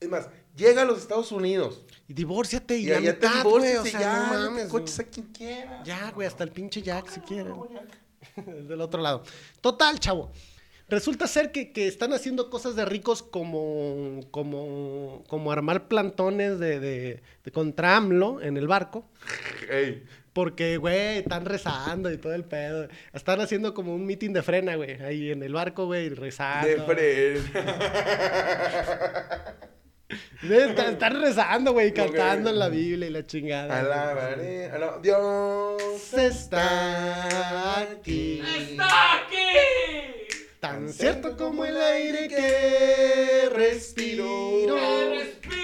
Es más, llega a los Estados Unidos. Y divórciate y, Y la te mitad, güey, divorcias o sea, ya. no mames, te coches güey. a quien quiera. Ya, güey, hasta el pinche Jack si quieren. Del otro lado. Total, chavo. Resulta ser que, que están haciendo cosas de ricos como, como, como armar plantones de, de, de contra AMLO en el barco. Ey, Porque, güey, están rezando y todo el pedo. Están haciendo como un meeting de frena, güey, ahí en el barco, güey, rezando. de Fred. Están, están rezando, güey, cantando en la Biblia y la chingada. Alabaré. ala- Dios está aquí. ¡Está aquí! Tan cierto como el aire que respiro. ¡Me respiro!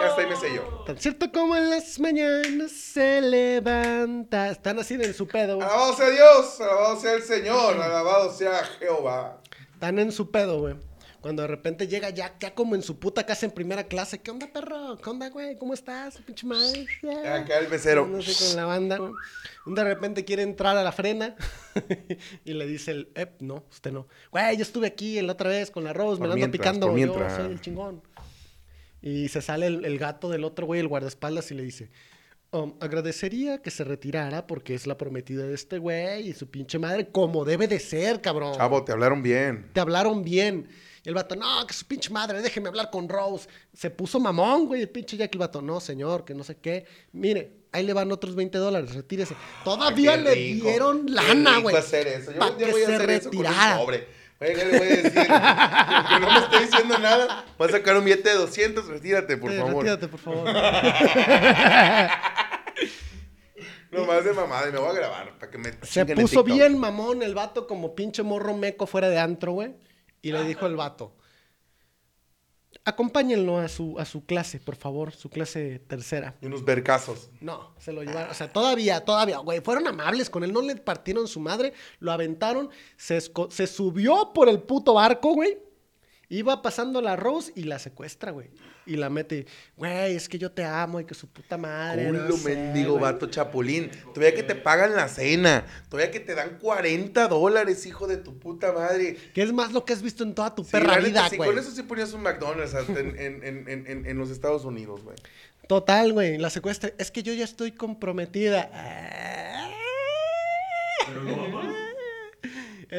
Ya está, ahí me sé yo. Tan cierto como en las mañanas se levanta. Están así en su pedo. güey. Alabado sea Dios, alabado sea el Señor, alabado sea Jehová. Están en su pedo, güey. Cuando de repente llega ya, ya como en su puta casa en primera clase. ¿Qué onda, perro? ¿Qué onda, güey? ¿Cómo estás? Pinche madre. Acá el mesero. No sé, con la banda, de repente quiere entrar a la frena y le dice el, eh, no, usted no. Güey, yo estuve aquí la otra vez con la Rose, me la ando picando, yo soy el chingón. Y se sale el, el gato del otro güey, el guardaespaldas, y le dice, "Um, agradecería que se retirara porque es la prometida de este güey y su pinche madre, como debe de ser, cabrón. Chavo, te hablaron bien. Te hablaron bien. El vato, no, que su pinche madre, déjeme hablar con Rose. Se puso mamón, güey, el pinche Jack. El vato, no, señor, que no sé qué. Mire, ahí le van otros 20 dólares, retírese. Todavía le rico, dieron lana, güey. hacer eso. Yo, pa' yo que voy a se hacer eso retirara. sobre. Oye, ¿qué le voy a decir? que no me esté diciendo nada. Voy a sacar un billete de 200, retírate, por Eh, favor. Retírate, por favor. Nomás de mamada y me voy a grabar para que me Se puso bien mamón el vato como pinche morro meco fuera de antro, güey. Y le dijo el vato, acompáñenlo a su, a su clase, por favor, su clase tercera. Y unos vercazos. No, se lo llevaron. O sea, todavía, todavía, güey, fueron amables con él, no le partieron su madre, lo aventaron, se, esco- se subió por el puto barco, güey. Iba pasando la Rose y la secuestra, güey. Y la mete, güey, es que yo te amo y que su puta madre. no Culo, sé, mendigo güey". vato chapulín. Todavía que te pagan la cena. Todavía que te dan 40 dólares, hijo de tu puta madre. Que es más lo que has visto en toda tu Sí, perra neta, vida, sí, güey. con eso sí ponías un McDonald's hasta en, en- en- en- en- en los Estados Unidos, güey. Total, güey, la secuestra. Es que yo ya estoy comprometida. Pero no, mamá.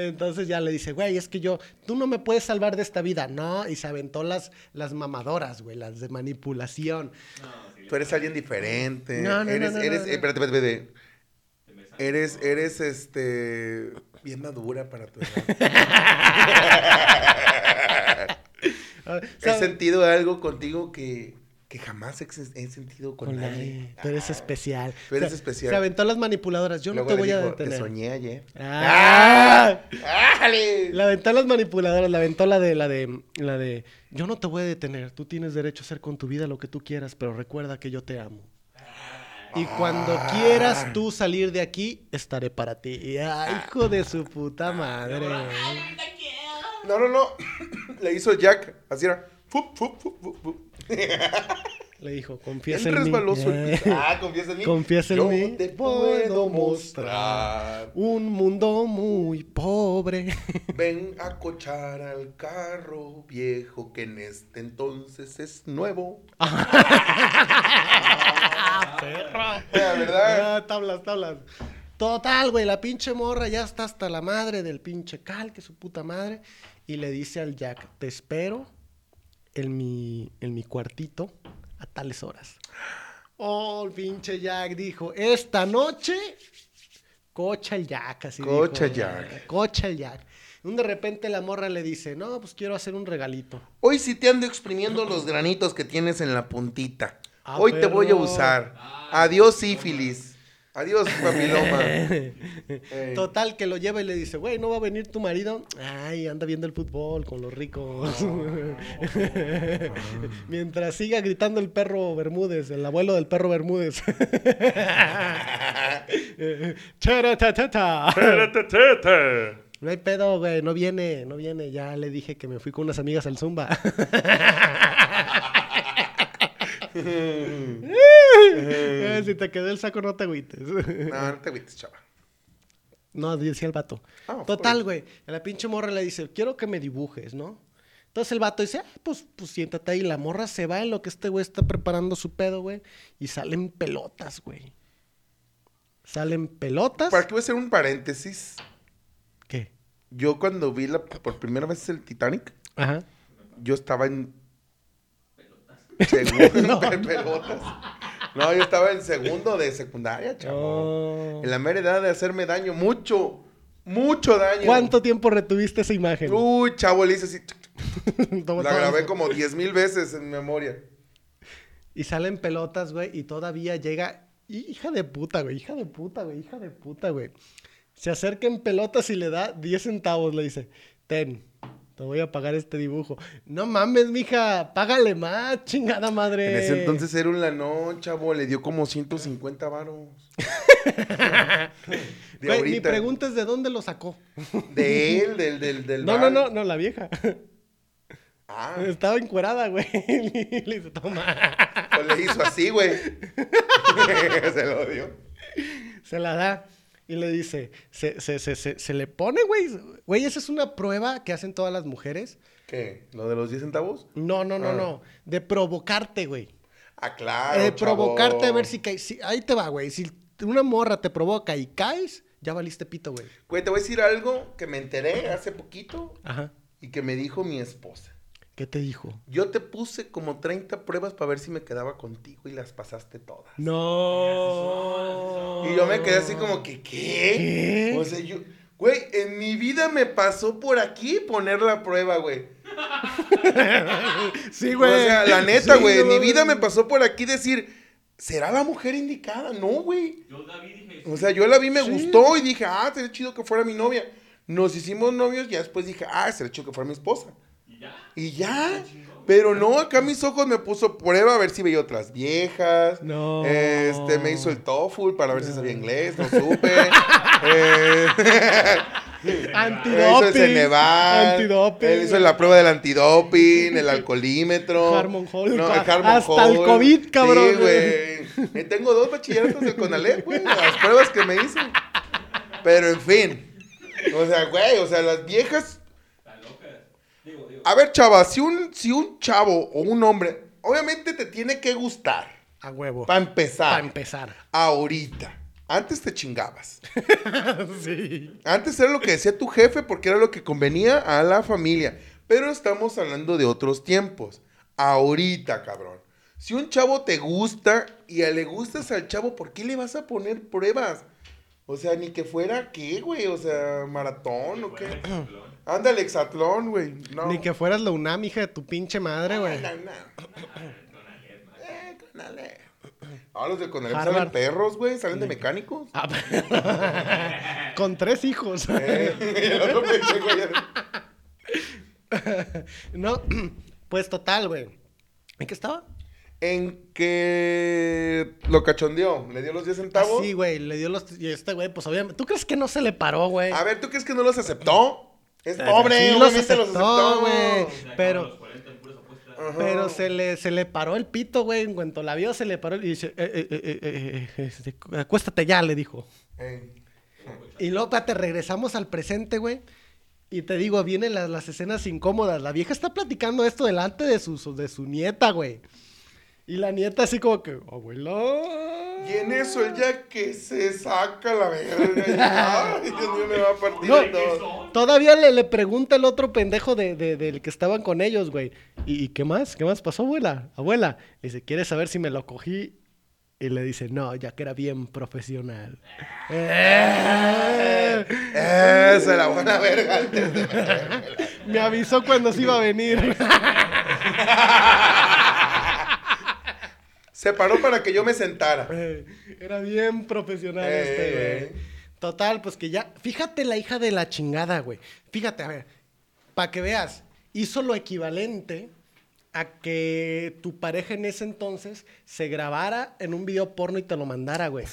Entonces ya le dice, güey, es que yo, tú no me puedes salvar de esta vida, ¿no? Y se aventó las, las mamadoras, güey, las de manipulación. No, sí. Tú eres alguien diferente. No, no, no, eres, no, eres, no, eh, no. espérate, espérate, espérate. Eres, eres, este, bien madura para tu edad. He sentido algo contigo que, que jamás he, he sentido con, Con nadie. nadie. Tú eres especial. Tú eres Se- especial. Se aventó las manipuladoras. Yo Luego no te le voy a detener. Te soñé ayer. ¡Ah! ¡Ájale! La aventó las manipuladoras, la aventó la de, la de, la de, yo no te voy a detener, tú tienes derecho a hacer con tu vida lo que tú quieras, pero recuerda que yo te amo. Y cuando quieras tú salir de aquí, estaré para ti. Ay, hijo de su puta madre. No, no, no. Le hizo Jack. Así era. Fup, fup, fup, fup, fup. Le dijo, confiesa en mí. el Eh. Ah, confiesa en mí. Confiesa en Yo mí. te Puedo mostrar un mundo muy pobre. Ven a cochar al carro viejo que en este entonces es nuevo. La verdad. Ah, tablas, tablas. Total, güey, la pinche morra ya está hasta la madre del pinche cal, que su puta madre. Y le dice al Jack, te espero en mi, en mi cuartito a tales horas. Oh, el pinche Jack dijo, esta noche, cocha el Jack, así Cocha dijo. Jack. Cocha el Jack. Un de repente la morra le dice, no, pues quiero hacer un regalito. Hoy sí te ando exprimiendo los granitos que tienes en la puntita. Ah, Hoy te voy a usar. Adiós, sífilis. Adiós, papiloma. Total, que lo lleva y le dice, güey, ¿no va a venir tu marido? Ay, anda viendo el fútbol con los ricos. Mientras siga gritando el perro Bermúdez, el abuelo del perro Bermúdez. No hay pedo, güey, no viene, no viene. Ya le dije que me fui con unas amigas al Zumba. Eh, si te quedó el saco, no te agüites. No, no te agüites, chava. No, decía el vato. Ah, Total, pues. güey. A la pinche morra le dice, quiero que me dibujes, ¿no? Entonces el vato dice, ah, pues, pues siéntate ahí. La morra se va en lo que este güey está preparando su pedo, güey. Y salen pelotas, güey. Salen pelotas. Para que voy a hacer un paréntesis. ¿Qué? Yo cuando vi la, por primera vez el Titanic, Ajá. yo estaba en... Segundo, pelotas. No, yo estaba en segundo de secundaria, chavo. Oh. En la mera edad de hacerme daño, mucho, mucho daño. ¿Cuánto tiempo retuviste esa imagen? Uy, chavo, le hice así. La grabé como diez mil veces en memoria. Y salen pelotas, güey, y todavía llega. Hija de puta, güey, hija de puta, güey, hija de puta, güey. Se acerca en pelotas y le da 10 centavos, le dice, ten, te voy a pagar este dibujo. No mames, mija, págale más, chingada madre. En ese entonces era un lanón, chavo, le dio como 150 varos. De Güey, mi ahorita. pregunta es de dónde lo sacó. De él, del, del, del No, no, bar. no, no, la vieja. Ah, Estaba encuerada, güey. Y le dice, toma. pues le hizo así, güey. Se lo dio. Se la da y le dice, se, se, se, se, le pone, güey. Güey, esa es una prueba que hacen todas las mujeres. ¿Qué? ¿Lo de los 10 centavos? No, no, no, Ah. no. De provocarte, güey. Ah, claro, de chavo. provocarte a ver si caes. si- ahí te va, güey. Si una morra te provoca y caes, ya valiste pito, güey. Güey, te voy a decir algo que me enteré hace poquito Ajá. y que me dijo mi esposa. ¿Qué te dijo? Yo te puse como 30 pruebas para ver si me quedaba contigo y las pasaste todas. No. Y yo me quedé así como que, ¿qué? ¿Qué? O sea, yo, güey, en mi vida me pasó por aquí poner la prueba, güey. Sí, O güey. sea, la neta, Sí, güey, en mi vida me pasó por aquí decir, ¿será la mujer indicada? No, güey. Yo, David, dije. O sea, yo la vi, me Sí. gustó y dije, ah, sería chido que fuera mi novia. Nos hicimos novios y ya después dije, ah, sería chido que fuera mi esposa. Y ya. Pero no, acá mis ojos me puso prueba a ver si veía otras viejas. No. Este, me hizo el TOEFL para ver si sabía inglés, no supe. eh, Antidoping. hizo el Ceneval. Antidoping. Él hizo la prueba del antidoping, el alcoholímetro. Harmon Hall. No, el Harmon Hasta el Hall. COVID, cabrón. Sí, güey. Tengo dos bachilleratos del Conalep, güey. Las pruebas que me hice. Pero en fin. O sea, güey, o sea, las viejas. Digo, digo. a ver, chava, si un, si un chavo o un hombre, obviamente te tiene que gustar. A huevo. Para empezar. Para empezar. Ahorita. Antes te chingabas. sí. Antes era lo que decía tu jefe porque era lo que convenía a la familia. Pero estamos hablando de otros tiempos. Ahorita, cabrón. Si un chavo te gusta y a le gustas al chavo, ¿por qué le vas a poner pruebas? O sea, ni que fuera qué, güey. O sea, maratón o qué. Ándale, hexatlón, güey. No. Ni que fueras la UNAM, hija de tu pinche madre, güey. No, no. Eh, Conalep. Ah, los del Conalep salen perros, güey. Salen de mecánicos. Ah, Con tres hijos. Eh, y el otro pendejo ya- no, pues total, güey. ¿En qué estaba? En que lo cachondeó. Le dio los 10 Ah, centavos. sí, güey, le dio los... Y este güey, pues obviamente... ¿Tú crees que no se le paró, güey? A ver, ¿tú crees que no los aceptó? Es pobre, Sí, los aceptó, güey. Pero- los 40 en puras apuestas. Ajá. Pero se le, se le paró el pito, güey. En cuanto la vio, se le paró y dice... eh, eh, eh, eh, eh, este, acuéstate ya, le dijo. Y luego, espérate, regresamos al presente, güey. Y te digo, vienen las, las escenas incómodas. La vieja está platicando esto delante de su, de su nieta, güey. Y la nieta así como que, abuela. Y en eso el Jack que se saca la verga. y, Ay, Dios mío, me va a partir No. dos. Todavía le, le pregunta el otro pendejo de, de- del que estaban con ellos, güey. ¿Y, y qué más? ¿Qué más pasó, abuela? Abuela. Y dice, ¿quieres saber si me lo cogí? Y le dice, no, ya que era bien profesional. Eh. Esa es la buena verga. antes de- Me avisó cuando se iba a venir. Se paró para que yo me sentara. Era bien profesional Eh. este, güey. Total, pues que ya. Fíjate la hija de la chingada, güey. Fíjate, a ver. Para que veas, hizo lo equivalente a que tu pareja en ese entonces se grabara en un video porno y te lo mandara, güey.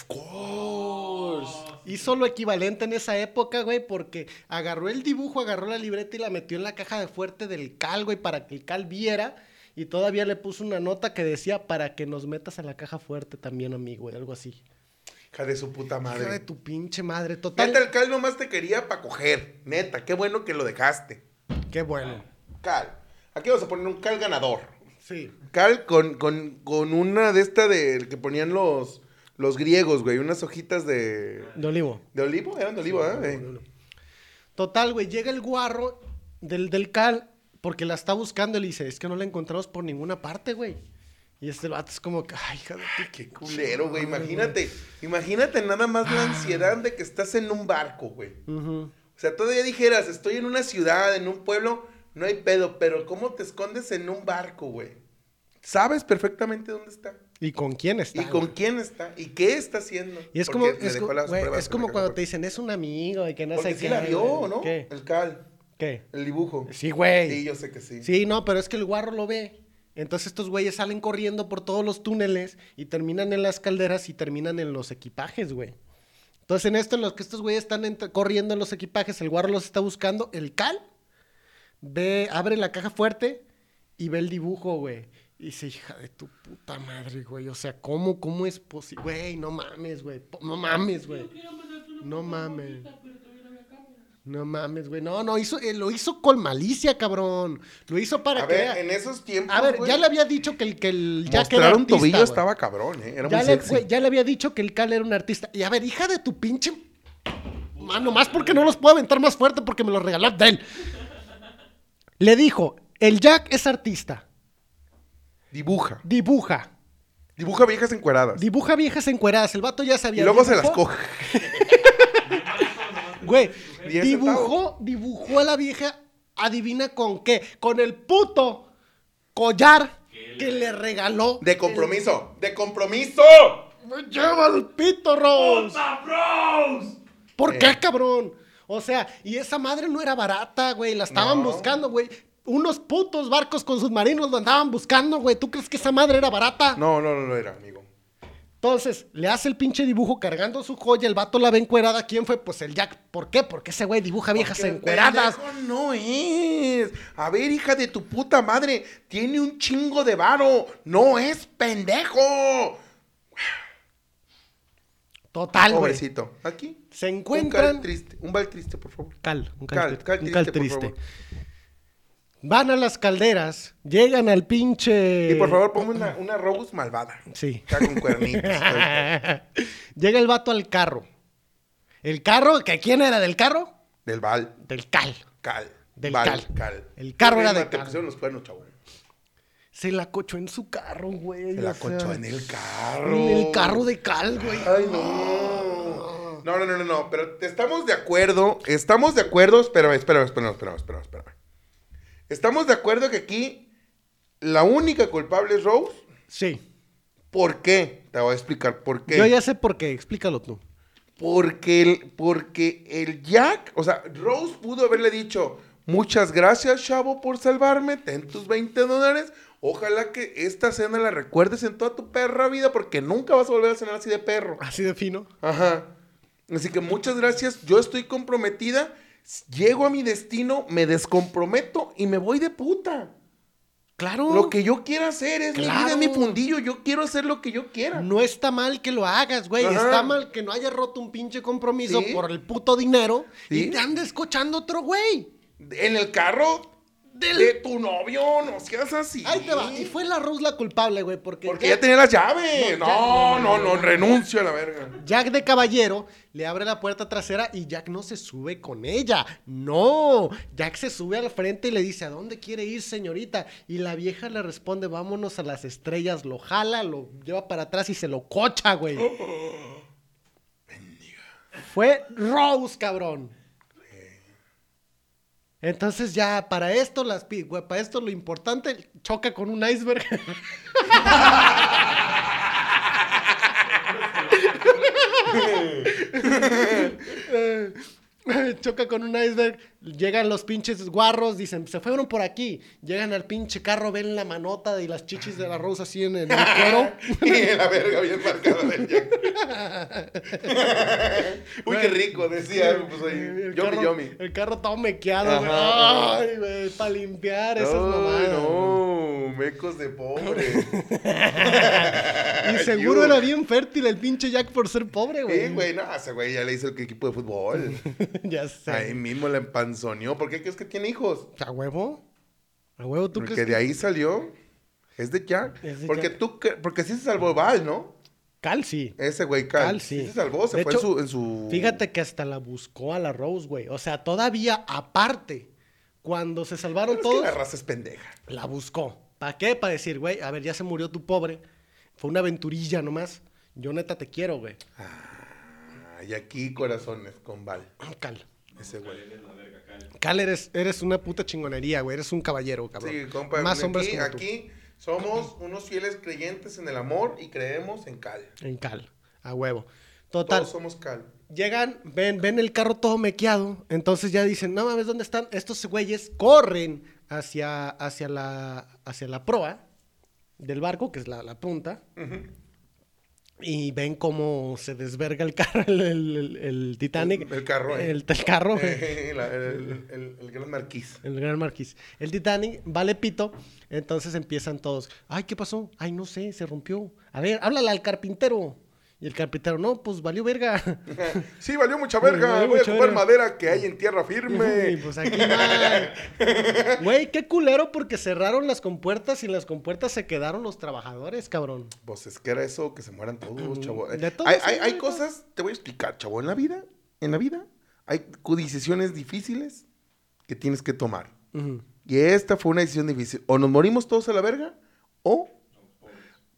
Hizo lo equivalente en esa época, güey, porque agarró el dibujo, agarró la libreta y la metió en la caja de fuerte del cal, güey, para que el cal viera. Y todavía le puso una nota que decía para que nos metas a la caja fuerte también, amigo, güey, algo así. Hija de su puta Hija de madre. tu pinche madre, total. Neta, el Cal nomás te quería para coger. Neta, qué bueno que lo dejaste. Qué bueno. Cal. Aquí vamos a poner un Cal ganador. Sí. Cal con, con, con una de esta de que ponían los, los griegos, güey. Unas hojitas de. De olivo. ¿De olivo? Eran de olivo, ¿eh? Total, güey, llega el guarro del, del cal porque la está buscando y le dice, es que no la encontramos por ninguna parte, güey. Y este vato es como que, ay, hija de tu Qué culero, güey. Imagínate. Imagínate nada más la ansiedad de que estás en un barco, güey. O sea, todavía dijeras, estoy en una ciudad, en un pueblo, no hay pedo, pero ¿cómo te escondes en un barco, güey? Sabes perfectamente dónde está. ¿Y con quién está? y con güey? quién está. Y qué está haciendo. Y es Porque como, es, co- güey, es como cuando te dicen, es un amigo y que no Porque sé sí qué. la vio. ¿no? ¿Qué? El cal, ¿Qué? el dibujo. Sí, güey. Sí, yo sé que sí. Sí, no, pero es que el guarro lo ve. Entonces estos güeyes salen corriendo por todos los túneles y terminan en las calderas y terminan en los equipajes, güey. Entonces en esto, en los que estos güeyes están corriendo en los equipajes, el guarro los está buscando, el cal ve, abre la caja fuerte y ve el dibujo, güey. Y dice, hija de tu puta madre, güey. O sea, ¿cómo, cómo es posible? Güey, no mames, güey. No mames, güey. No mames. No mames, güey. No, no, hizo, eh, lo hizo con malicia, cabrón. Lo hizo para A que ver, en esos tiempos. A ver, güey, ya le había dicho que el, que el Jack era Mostrar un artista, tobillo güey. estaba cabrón, ¿eh? Era ya muy le, sexy. güey, ya le había dicho que el Cal era un artista. Y a ver, hija de tu pinche... Mano, más porque no los puedo aventar más fuerte porque me los regaló Abdel. Le dijo, el Jack es artista. Dibuja. Dibuja. Dibuja viejas encueradas. Dibuja viejas encueradas. El vato ya y sabía. luego se las coge. Güey, dibujó, dibujó a la vieja, adivina con qué, con el puto collar que le regaló. De compromiso. ¡De compromiso! Me lleva el pito, Rose. ¡Puta, bros! ¿Por Eh. qué, cabrón? O sea, y esa madre no era barata, güey, la estaban No. buscando, güey. Unos putos barcos con submarinos lo andaban buscando, güey. ¿Tú crees que esa madre era barata? No, no, no, no era, amigo. Entonces, le hace el pinche dibujo cargando su joya, el vato la ve encuerada. ¿Quién fue? Pues el Jack. ¿Por qué? Porque ese güey dibuja viejas Porque el encueradas. pendejo no es. A ver, hija de tu puta madre. Tiene un chingo de varo. No es pendejo. Total, güey. Pobrecito. Aquí. Se Un cal encuentran. triste. Un bal triste, por favor. Cal, un Cal, cal, cal un triste, cal por triste. favor. Van a las calderas, llegan al pinche. Y por favor, ponme una, una Rose malvada. Sí. Acá con cuernitos. Llega el vato al carro. El carro, ¿que quién era del carro? Del Val. Del cal. Cal. Del Val, cal. El carro era de Te cal. pusieron los cuernos, chavo. Se la cochó en su carro, güey. Se la sea, conchó en el carro. En el carro de cal, güey. Ay, no. No, no, no, no, no. Pero estamos de acuerdo. Estamos de acuerdo. Espérame, espérame, espérame, espérame, espérame, espérame. Estamos de acuerdo que aquí la única culpable es Rose. Sí. ¿Por qué? Te voy a explicar por qué. Yo ya sé por qué, explícalo tú. Porque el, porque el Jack, o sea, Rose pudo haberle dicho, muchas gracias, chavo, por salvarme, ten tus 20 dólares. Ojalá que esta cena la recuerdes en toda tu perra vida porque nunca vas a volver a cenar así de perro. Así de fino. Ajá. Así que muchas gracias, yo estoy comprometida, llego a mi destino, me descomprometo y me voy de puta. Claro. Lo que yo quiera hacer es mi vida, Claro. mi fundillo, yo quiero hacer lo que yo quiera. No está mal que lo hagas, güey. Ajá. Está mal que no hayas roto un pinche compromiso Sí. por el puto dinero Sí. y te andes cochando otro güey. En el carro de tu novio, no seas así. Ahí te va. Y fue la Rose la culpable, güey, porque, Porque Jack, ya tenía las llaves. No, No, no, no, renuncio a la verga. Jack de caballero le abre la puerta trasera y Jack no se sube con ella. No, Jack se sube al frente y le dice, ¿a dónde quiere ir, señorita? Y la vieja le responde, vámonos a las estrellas. Lo jala, lo lleva para atrás y se lo cocha, güey. Fue Rose, cabrón. Entonces ya para esto, las, para esto lo importante, choca con un iceberg. Choca con un iceberg, llegan los pinches guarros, dicen, se fueron por aquí, llegan al pinche carro, ven la manota y las chichis de la Rose así en el cuero. y la verga bien marcada del Jack. Uy, qué rico, decía. Pues ahí, El yomi, carro, yomi. el carro todo mequeado, güey. Ay, güey, para limpiar esas Ay, mamadas. no, mecos de pobre. Y seguro era bien fértil el pinche Jack por ser pobre, güey. Sí, güey, no, ese güey ya le hizo el equipo de fútbol. ya sé. Ahí mismo la empanzoneó. ¿Por qué crees que tiene hijos? ¿A huevo? ¿A huevo tú Porque crees de ahí salió. Es de Jack. Es de porque Jack. tú, porque sí se salvó Val, ¿no? Cal sí. Ese güey, Cal. Cal, sí. se salvó, se De fue hecho, en, su, en su... Fíjate que hasta la buscó a la Rose, güey. O sea, todavía aparte, cuando se salvaron Pero es que todos, la raza es pendeja. la buscó. ¿Para qué? Para decir, güey, a ver, ya se murió tu pobre. Fue una aventurilla nomás. Yo neta te quiero, güey. Ah, y aquí corazones con Val. Cal. Ese güey. Cal, eres, eres una puta chingonería, güey. Eres un caballero, cabrón. Sí, compa. Más aquí, hombres como tú. aquí somos unos fieles creyentes en el amor y creemos en Cal. En Cal. A huevo. Total. Todos somos Cal. Llegan, ven, ven el carro todo mequeado. Entonces ya dicen, no mames, ¿dónde están? Estos güeyes corren hacia, hacia, la, hacia la proa del barco, que es la, la punta. Y ven cómo se desverga el carro, el, el- Titanic. El- el carro, eh. El, carro, La- el- el gran marquís. el gran marquís. El Titanic vale pito. Entonces empiezan todos. Ay, ¿qué pasó? Ay, no sé, se rompió. A ver, háblale al carpintero. Y el carpintero, no, pues valió verga. Sí, valió mucha verga. Valió Voy a mucha verga. madera que hay en tierra firme. pues aquí. Güey, qué culero porque cerraron las compuertas y en las compuertas se quedaron los trabajadores, cabrón. Pues es que era eso, que se mueran todos, chavo. Mm, de todo, hay hay, hay cosas, te voy a explicar, chavo. En la vida, en la vida, hay decisiones difíciles que tienes que tomar. Y esta fue una decisión difícil. O nos morimos todos a la verga, o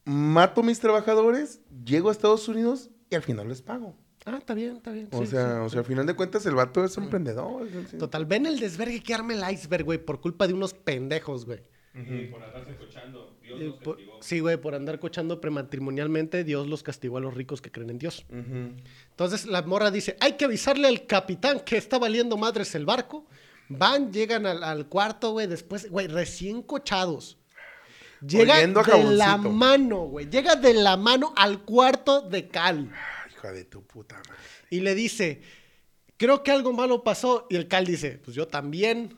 mato a mis trabajadores, llego a Estados Unidos y al final les pago. Ah, está bien, está bien. O sí, sea, sí, o sí. sea, al final de cuentas el vato es emprendedor. sí. Total, ven el desvergue que arma el iceberg, güey, por culpa de unos pendejos, güey. Y por andarse cochando, Dios Eh, los por- castigó. Sí, güey, por andar cochando prematrimonialmente, Dios los castigó a los ricos que creen en Dios. Entonces la morra dice, hay que avisarle al capitán que está valiendo madres el barco. Van, llegan al, al cuarto, güey, después, güey, recién cochados. Llega a de la mano, güey. Llega de la mano al cuarto de Cal. Ay, hija de tu puta madre. Y le dice, creo que algo malo pasó. Y el Cal dice, pues yo también.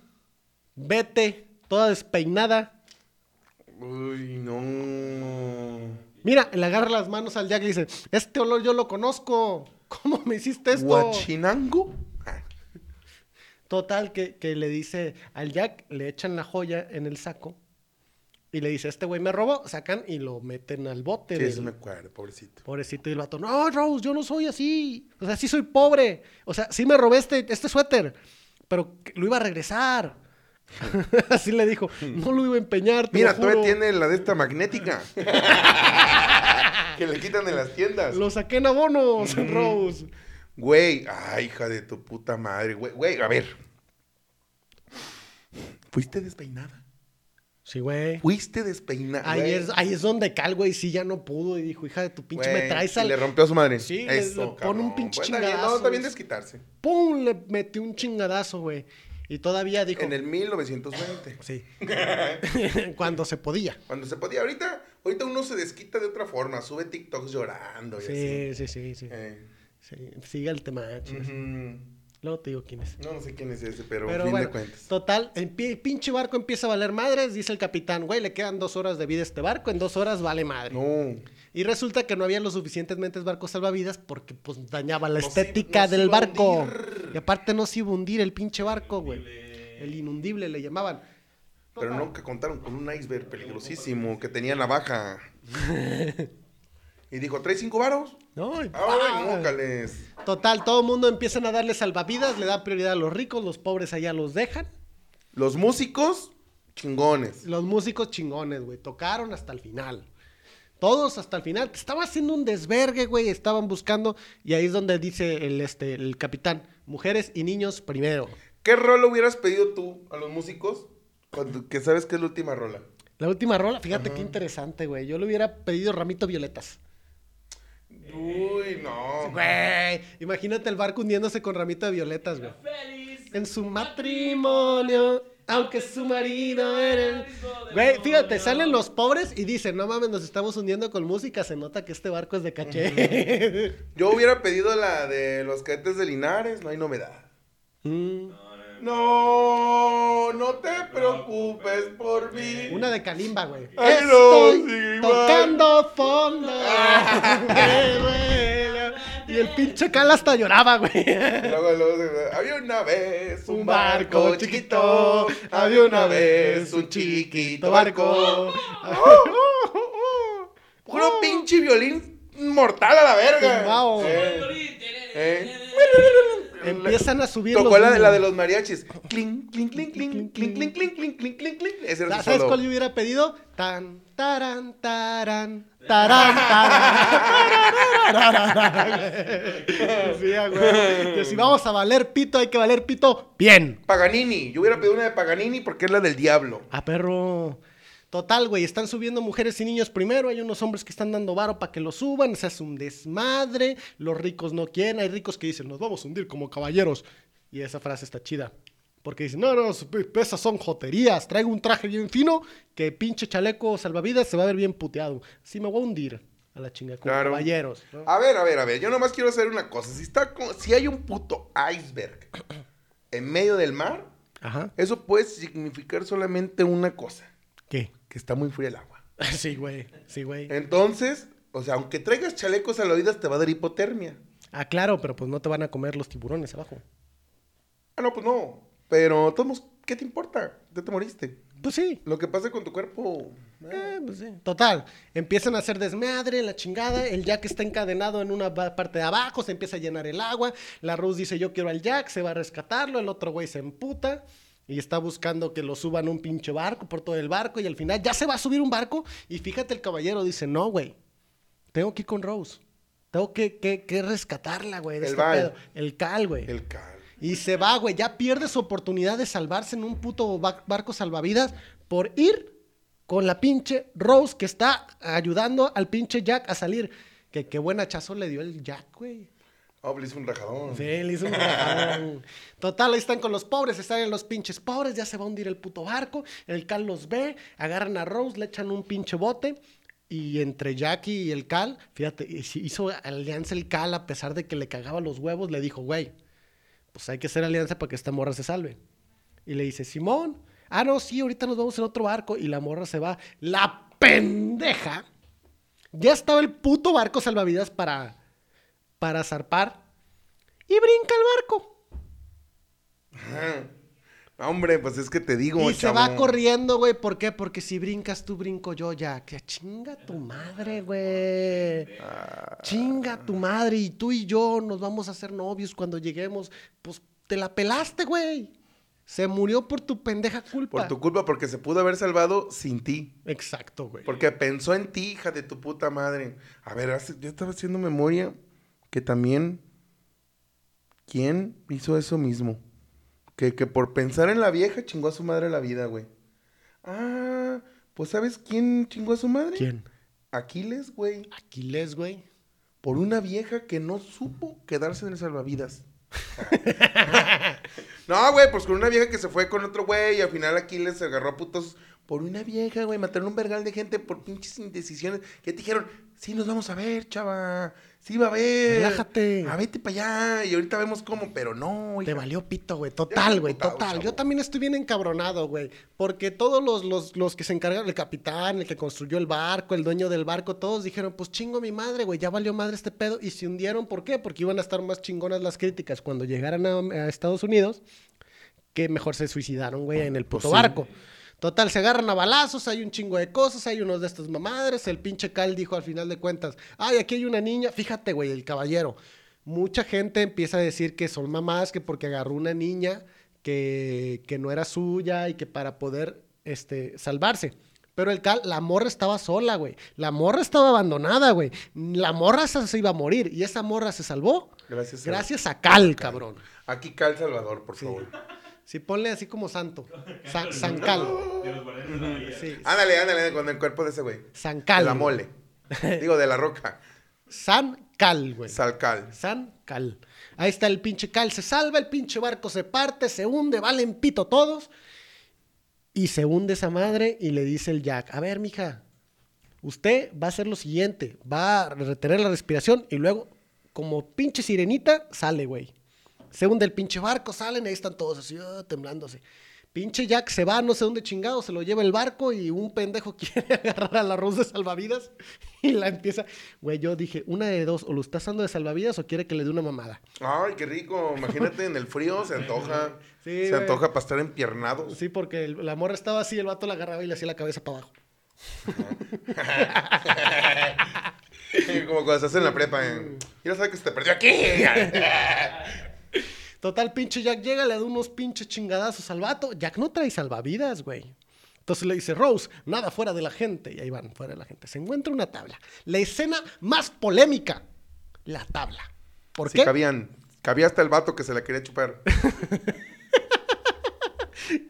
Vete, toda despeinada. Uy, no. Mira, le agarra las manos al Jack y dice, este olor yo lo conozco. ¿Cómo me hiciste esto? ¿Guachinango? Ah, Total, que, que le dice al Jack, le echan la joya en el saco y le dice, este güey me robó, sacan y lo meten al bote. Sí, del- eso me acuerdo, pobrecito. Pobrecito y el vato, no, Rose, yo no soy así. O sea, sí soy pobre. O sea, sí me robé este, este suéter, pero lo iba a regresar. así le dijo, no lo iba a empeñar. te Mira, lo todavía tiene la de esta magnética. que le quitan en las tiendas. Lo saqué en abonos, Rose. Güey, ay, hija de tu puta madre. Güey, güey, a ver. Fuiste despeinada. Sí, güey. Fuiste despeinada. Ahí es, ahí es donde Cal, güey, sí ya no pudo y dijo, hija de tu pinche, me traes y al... le rompió a su madre. Sí, Eso, le pone un pinche Bueno, chingadazo, No, está bien güey. desquitarse. ¡Pum! Le metió un chingadazo, güey. Y todavía dijo... En el 1920. Sí. Cuando se podía. Cuando se podía. Ahorita, ahorita uno se desquita de otra forma. Sube TikToks llorando y Sí, así. sí, sí, sí. Eh, Sí, Sigue el tema. chicos. ujú. Luego te digo quién es. No, no sé quién es ese, pero, Pero fin bueno, de cuentas. total, el pi- pinche barco empieza a valer madres, dice el capitán, güey, le quedan dos horas de vida a este barco, en dos horas vale madre. No. Y resulta que no había lo suficientemente barcos salvavidas porque pues dañaba la No se- estética no del barco. hundir. Y aparte no se iba a hundir el pinche barco, güey. El inundible le llamaban. Pero Total. nunca contaron con un iceberg peligrosísimo que tenía navaja. y dijo, ¿traes cinco varos? No, y- ¡Ay, mócales! Total, todo el mundo empiezan a darle salvavidas, le da prioridad a los ricos, los pobres allá los dejan. Los músicos, chingones. Los músicos chingones, güey, tocaron hasta el final. Todos hasta el final. Estaba haciendo un desvergue, güey, estaban buscando y ahí es donde dice el, este, el capitán, mujeres y niños primero. ¿Qué rola hubieras pedido tú a los músicos? Cuando, que sabes que es la última rola. La última rola, fíjate qué interesante, güey. Yo le hubiera pedido Ramito Violetas. Uy, no. Güey, imagínate el barco hundiéndose con Ramito de Violetas, güey. En su matrimonio, aunque su marido era... el- Güey, fíjate, salen los pobres y dicen, no mames, nos estamos hundiendo con música, se nota que este barco es de caché. Yo hubiera pedido la de los cadetes de Linares, no hay novedad. Mm, No, no te preocupes por mí. Una de Kalimba, güey. Ay, no, Estoy sí, tocando fondo. Y el pinche Cal hasta lloraba, güey. Luego, luego se- había una vez un barco chiquito, había una vez un chiquito barco. Puro pinche violín mortal a la verga. Tumbao. Eh, eh. Empiezan a subir Tocó la, de- la de los mariachis. Clink, clink, clink, clink, clink, clink, clink, clink, clink, clink, clink. Ese era su ¿Sabes cuál yo hubiera pedido? Tan, taran, taran, güey. Que si vamos a valer pito, hay que valer pito bien. Paganini. Yo hubiera pedido una de Paganini porque es la del diablo. Ah, perro. Total, güey, están subiendo mujeres y niños primero, hay unos hombres que están dando varo para que lo suban, se hace un desmadre, los ricos no quieren, hay ricos que dicen, nos vamos a hundir como caballeros. Y esa frase está chida. Porque dicen, no, no, esas son joterías, traigo un traje bien fino, que pinche chaleco salvavidas se va a ver bien puteado. Sí, me voy a hundir a la chinga, como Claro. caballeros. ¿no? A ver, a ver, a ver. Yo nomás quiero hacer una cosa. Si, está con- si hay un puto iceberg en medio del mar, Ajá. eso puede significar solamente una cosa. ¿Qué? Que está muy fría el agua. Sí, güey, sí, güey. Entonces, o sea, aunque traigas chalecos salvavidas, te va a dar hipotermia. Ah, claro, pero pues no te van a comer los tiburones abajo. Ah, no, pues no. Pero, todos, ¿qué te importa? Ya te moriste. Pues sí, Lo que pase con tu cuerpo. eh. Eh, pues sí. Total, empiezan a hacer desmadre, la chingada, el Jack está encadenado en una parte de abajo, se empieza a llenar el agua, la Rose dice yo quiero al Jack, se va a rescatarlo, el otro güey se emputa y está buscando que lo suban un pinche barco por todo el barco y al final ya se va a subir un barco y fíjate el caballero dice, no güey, tengo que ir con Rose, tengo que, que- que rescatarla güey, de El este Val. pedo". el Cal güey. El cal. Y se va, güey. Ya pierde su oportunidad de salvarse en un puto ba- barco salvavidas por ir con la pinche Rose que está ayudando al pinche Jack a salir. Que qué buen hachazo le dio el Jack, güey. Oh, le hizo un rajadón. Sí, le hizo un rajadón. Total, ahí están con los pobres, están en los pinches pobres, ya se va a hundir el puto barco. El Cal los ve, agarran a Rose, le echan un pinche bote. Y entre Jackie y el Cal, fíjate, hizo alianza el Cal a pesar de que le cagaba los huevos, le dijo, güey, pues hay que hacer alianza para que esta morra se salve. Y le dice, Simón, ah, no, sí, ahorita nos vamos en otro barco. Y la morra se va. La pendeja. Ya estaba el puto barco salvavidas para, para zarpar. Y brinca el barco. Ajá. No, hombre, pues es que te digo, y se va corriendo, güey. ¿Por qué? Porque si brincas tú, brinco yo ya. Que chinga tu madre, güey. Ah. Chinga tu madre. Y tú y yo nos vamos a hacer novios cuando lleguemos. Pues te la pelaste, güey. Se murió por tu pendeja culpa. Por tu culpa, porque se pudo haber salvado sin ti. Exacto, güey. Porque pensó en ti, hija de tu puta madre. A ver, hace- yo estaba haciendo memoria que también. ¿Quién hizo eso mismo? Que, que por pensar en la vieja chingó a su madre la vida, güey. Ah, pues ¿sabes quién chingó a su madre? ¿Quién? Aquiles, güey. Aquiles, güey. Por una vieja que no supo quedarse en el salvavidas. no, güey, pues con una vieja que se fue con otro güey y al final Aquiles se agarró a putos por una vieja, güey. Mataron un vergal de gente por pinches indecisiones. Que te dijeron, sí, nos vamos a ver, chava. Sí, va a ver. Relájate. A vete para allá. Y ahorita vemos cómo, pero no, Te hija. valió pito, güey. Total, güey. Total. chavo. Yo también estoy bien encabronado, güey. Porque todos los, los, los que se encargaron, el capitán, el que construyó el barco, el dueño del barco, todos dijeron, pues chingo mi madre, güey. Ya valió madre este pedo. Y se hundieron. ¿Por qué? Porque iban a estar más chingonas las críticas cuando llegaran a, a Estados Unidos que mejor se suicidaron, güey, en el puto Pues sí. Total, se agarran a balazos, hay un chingo de cosas, hay unos de estas mamadres. El pinche Cal dijo al final de cuentas, ay, aquí hay una niña. Fíjate, güey, el caballero. Mucha gente empieza a decir que son mamás, que porque agarró una niña que, que no era suya y que para poder este, salvarse. Pero el Cal, la morra estaba sola, güey. La morra estaba abandonada, güey. La morra se, iba a morir y esa morra se salvó Gracias a- gracias a Cal, cabrón. Aquí Cal Salvador, por favor. Sí, ponle así como santo. San, San Cal. De los guardianes de la bahía. Sí, Ándale, ándale, con el cuerpo de ese güey. San De la mole. Digo, de la roca. San Cal, güey. Salcal. San Cal. Ahí está el pinche Cal. Se salva, el pinche barco se parte, se hunde, valen pito todos. Y se hunde esa madre y le dice el Jack, a ver, mija, usted va a hacer lo siguiente, va a retener la respiración y luego, como pinche sirenita, sale, güey. Se hunde el pinche barco, salen, ahí están todos así, ah, temblándose. Pinche Jack se va, no sé dónde chingado, se lo lleva el barco y un pendejo quiere agarrar a la Rose de salvavidas y la empieza. Güey, yo dije, una de dos, o lo está usando de salvavidas o quiere que le dé una mamada. Ay, qué rico. Imagínate en el frío, se antoja. Sí, se güey. antoja para estar empiernados. Sí, porque el- la morra estaba así, el vato la agarraba y le hacía la cabeza para abajo. Como cuando estás en la prepa. En... Ya sabes que se te perdió aquí. Total, pinche Jack llega, le da unos pinches chingadazos al vato. Jack no trae salvavidas, güey. Entonces le dice, Rose, nada fuera de la gente. Y ahí van, fuera de la gente. Se encuentra una tabla. La escena más polémica, la tabla. ¿Por Sí, qué? cabían. Cabía hasta el vato que se la quería chupar.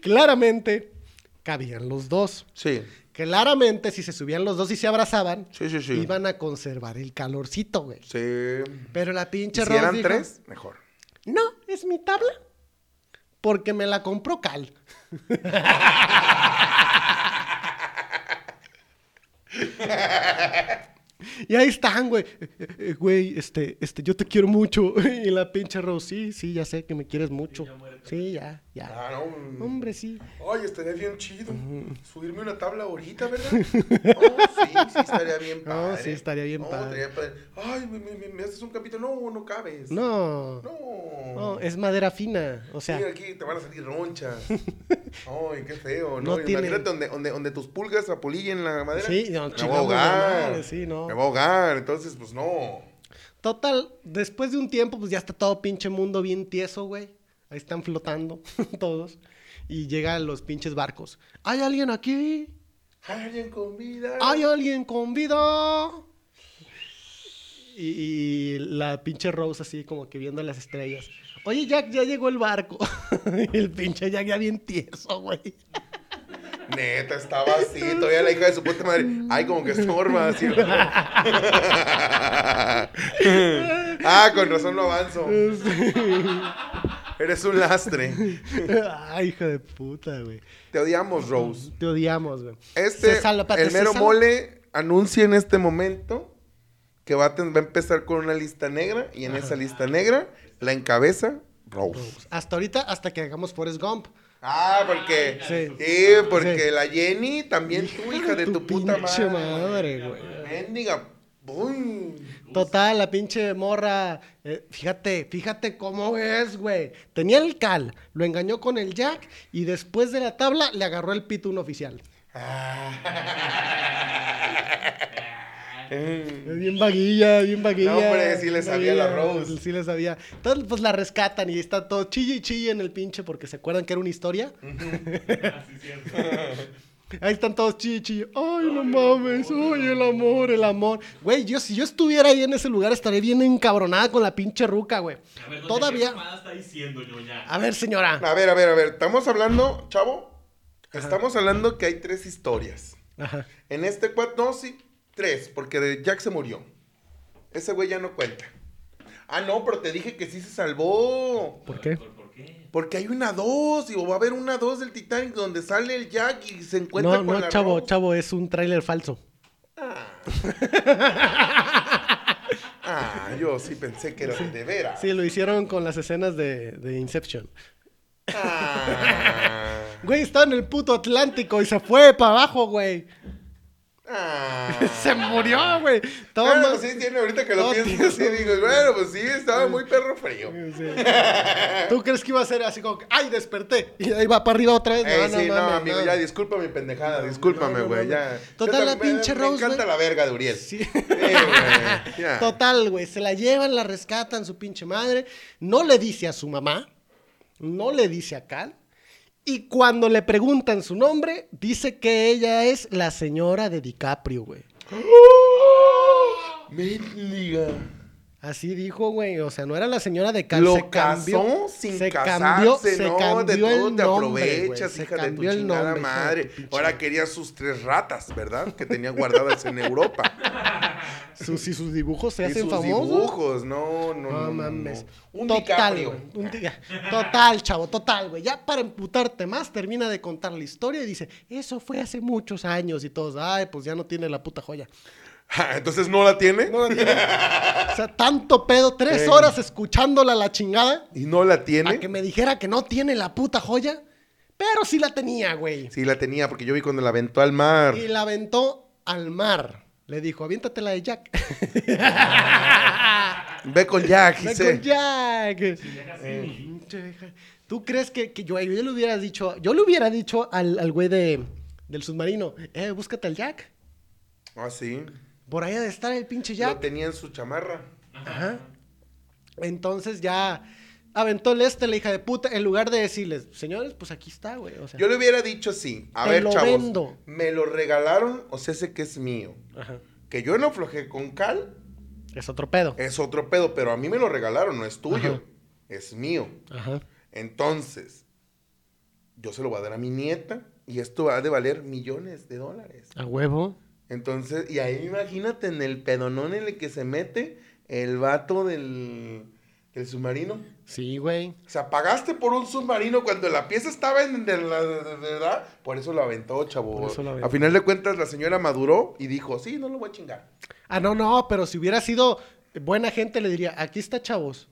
Claramente, cabían los dos. Sí. Claramente, si se subían los dos y se abrazaban, Sí, sí, sí. iban a conservar el calorcito, güey. Sí. Pero la Y pinche si Rose eran dijo, tres, mejor. No, es mi tabla. Porque me la compró Cal. y ahí están, güey. Eh, eh, Güey, este, este, yo te quiero mucho. y la pinche Rose, sí, sí, ya sé que me quieres mucho. Sí, ya, ya. Ah, no. Hombre, sí. Ay, estaría bien chido. Subirme una tabla ahorita, ¿verdad? Oh, sí, sí, estaría bien No, padre. sí, estaría bien No, padre. estaría padre. Ay, me, me- me haces un capítulo. No, no cabes. No. No. No, es madera fina. O sea, Sí, aquí te van a salir ronchas. Ay, qué feo, ¿no? No tiene- Imagínate donde, donde, donde tus pulgas apolillen la madera. Sí, no, me voy a ahogar. la madre, sí, no. Me voy a ahogar, entonces, pues no. Total, después de un tiempo, pues ya está todo pinche mundo bien tieso, güey. Ahí están flotando todos. Y llegan los pinches barcos. ¿Hay alguien aquí? ¿Hay alguien con vida? ¿Hay alguien con vida? Y, y la pinche Rose así como que viendo las estrellas. Oye, Jack, ya llegó el barco. y el pinche Jack ya bien tieso, güey. Neta, estaba así, todavía la hija de su puta madre. Ay, como que estorba, así. ah, con razón no avanzo. Eres un lastre. Ay, hijo de puta, güey. Te odiamos, Rose. Te odiamos, güey. Este, el mero mole anuncia en este momento que va a, ten- va a empezar con una lista negra y en esa lista negra la encabeza Rose. Hasta ahorita, hasta que hagamos Forrest Gump. Ah, porque. Sí. Sí, porque Sí. la Jenny también tu hija de tu, puta madre. madre, güey. Mendiga. Uy. Total, la pinche morra. eh, fíjate, fíjate cómo es, güey. Tenía el cal, lo engañó con el Jack y después de la tabla le agarró el pito un oficial. Es bien vaguilla, bien vaguilla. No, hombre, sí le sabía la Rose. Sí le sabía. Entonces, pues la rescatan y está todo chille y chille en el pinche porque se acuerdan que era una historia. Así es cierto. Ahí están todos chille. Ay, no mames. Ay, el amor, el amor. Güey, yo si yo estuviera ahí en ese lugar estaría bien encabronada con la pinche ruca, güey. A ver, Todavía. ¿qué mamada está diciendo, ñoña? A ver, señora. A ver, a ver, a ver. Estamos hablando, chavo. Estamos hablando que hay tres historias. Ajá. En este cuatro, no, sí, tres, porque de Jack se murió. Ese güey ya no cuenta. Ah, no, pero te dije que sí se salvó. ¿Por qué? ¿Por, por qué? Porque hay una dos, y va a haber una dos del Titanic donde sale el Jack y se encuentra No, con no, la chavo, Rose. chavo, es un tráiler falso. Ah, yo sí pensé que era de veras. Sí, lo hicieron con las escenas de, de Inception. Ah. Güey, estaba en el puto Atlántico y se fue para abajo, güey. Ah. Se murió, güey. Toma. Bueno, sí, tiene ahorita que lo No, pienso, tío, sí, digo, bueno, pues sí, estaba muy perro frío. Sí. ¿Tú crees que iba a ser así como que, ay, desperté? Y ahí va para arriba otra vez. Eh, sí, no, mames, amigo, no. ya, disculpa mi pendejada, discúlpame, no, no, güey, no. ya. Total, Yo la pinche me, Rose, Me encanta güey. la verga de Uriel. Sí. Sí. Total, güey. Se la llevan, la rescatan, su pinche madre. No le dice a su mamá. No le dice a Cal. Y cuando le preguntan su nombre, dice que ella es la señora de DiCaprio, güey. Mendiga. Así dijo, güey. O sea, no era la señora de Cal. Lo se cambió, casó sin se casarse, cambió, se ¿no? cambió de todo el te nombre, aprovechas. Se hija de tu cambió el chingada nombre, madre. Ahora quería sus tres ratas, ¿verdad? Que tenía guardadas en Europa. Sus, y sus dibujos se y hacen sus famosos. dibujos, no, no, no. Mames. no. Un total, güey. un Total, chavo, total, güey. Ya para emputarte más, termina de contar la historia y dice, eso fue hace muchos años y todos, ay, pues ya no tiene la puta joya. Entonces no la tiene. No la tiene. o sea, tanto pedo, tres Ey. horas escuchándola a la chingada, Y no la para tiene. que me dijera que no tiene la puta joya, pero sí la tenía, güey. Sí la tenía, porque yo vi cuando la aventó al mar. Y la aventó al mar. Le dijo, aviéntatela de Jack. Ve con Jack, Ve con Jack. Eh. ¿Tú crees que, que yo, yo le hubiera dicho, yo le hubiera dicho al, al güey de, del submarino, eh, búscate al Jack? Ah, sí. Por ahí ha de estar el pinche Lo Jack. tenía en su chamarra. Ajá. Entonces ya aventó el este, la hija de puta, en lugar de decirles, señores, pues aquí está, güey. O sea, Yo le hubiera dicho sí. A Te ver, lo chavos. vendo. Me lo regalaron, o sea, sé que es mío. Ajá. Que yo no aflojé con Cal, Es otro pedo. es otro pedo, pero a mí me lo regalaron, no es tuyo. Ajá. Es mío. Ajá. Entonces, yo se lo voy a dar a mi nieta y esto va a de valer millones de dólares. A huevo. Entonces, y ahí imagínate en el pedonón en el que se mete el vato del, del submarino. Sí, güey. O sea, pagaste por un submarino cuando la pieza estaba en de la verdad. Por eso lo aventó, chavo. Por eso lo aventó. A final de cuentas, la señora maduró y dijo, sí, no lo voy a chingar. Ah, no, no, pero si hubiera sido buena gente le diría, aquí está, chavos.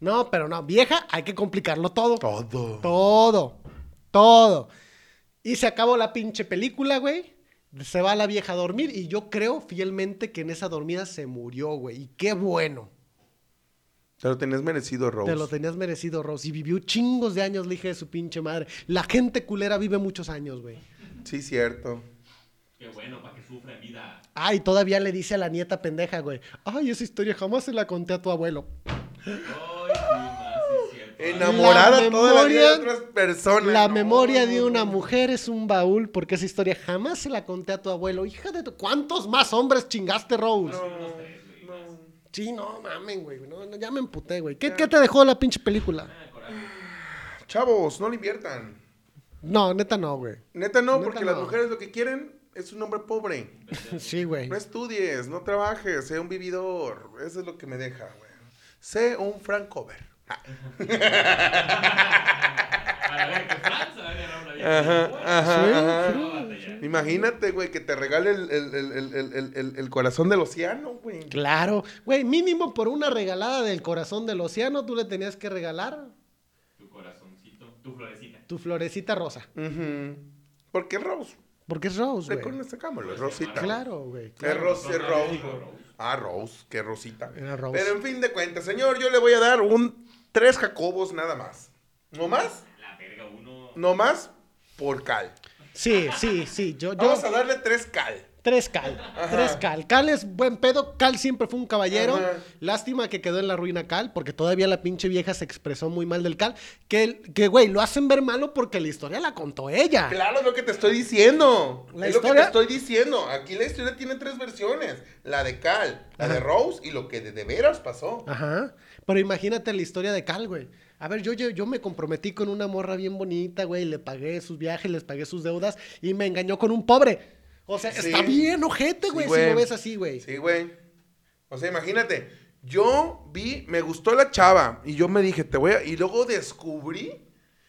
No, pero no, vieja, hay que complicarlo todo. Todo. Todo. Todo. Y se acabó la pinche película, güey. Se va la vieja a dormir y yo creo fielmente que en esa dormida se murió, güey. Y qué bueno. Te lo tenías merecido, Rose. Te lo tenías merecido, Rose. Y vivió chingos de años, la hija de su pinche madre. La gente culera vive muchos años, güey. Sí, cierto. Qué bueno, para que sufra en vida. Ay, todavía le dice a la nieta pendeja, güey. Ay, esa historia jamás se la conté a tu abuelo. Ay, Enamorada La toda la vida de memoria- otras personas. La No, memoria no, de no. una mujer es un baúl porque esa historia jamás se la conté a tu abuelo. Hija de tu... ¿Cuántos más hombres chingaste, Rose? Güey, más. Sí, no, mamen, güey. No, no, ya me emputé, güey. ¿Qué, qué te dejó la pinche película? Ah. Chavos, no le inviertan. No, neta no, güey. Neta no, Neta porque no. las mujeres lo que quieren es un hombre pobre. Sí, güey. No estudies, no trabajes, sé un vividor. Eso es lo que me deja, güey. Sé un Frank Que. Ajá, ajá. Imagínate, güey, que te regale el, el- el- el- el- el- el- el corazón del océano, güey. Claro. Güey, mínimo por una regalada del corazón del océano, tú le tenías que regalar Tu corazoncito, tu florecita. tu florecita rosa. Ujú. ¿Por qué Rose? Porque es Rose, Le güey. sacámoslo, Rosita. Claro, güey. Es claro. Rose, es Rose. Dijo Rose. Ah, Rose, qué Rosita. Era Rose. Pero en fin de cuentas, señor, yo le voy a dar un tres Jacobos nada más. ¿No más? La verga, uno. No más por cal. Sí, sí, sí. Yo, yo... Vamos a darle tres cal. Tres Cal. Tres Cal. Cal es buen pedo. Cal siempre fue un caballero. Ajá. Lástima que quedó en la ruina Cal, porque todavía la pinche vieja se expresó muy mal del Cal. Que, que güey, lo hacen ver malo porque la historia la contó ella. Claro, es lo que te estoy diciendo. ¿La es lo que historia? te estoy diciendo. Aquí la historia tiene tres versiones. La de Cal, la de. Rose y lo que de, de veras pasó. Ajá. Pero imagínate la historia de Cal, güey. A ver, yo, yo, yo me comprometí con una morra bien bonita, güey. Le pagué sus viajes, les pagué sus deudas y me engañó con un pobre. O sea, Sí. está bien ojete, Sí, güey, si lo ves así, güey. Sí, güey. O sea, imagínate. Yo vi, me gustó la chava y yo me dije, te voy a... Y luego descubrí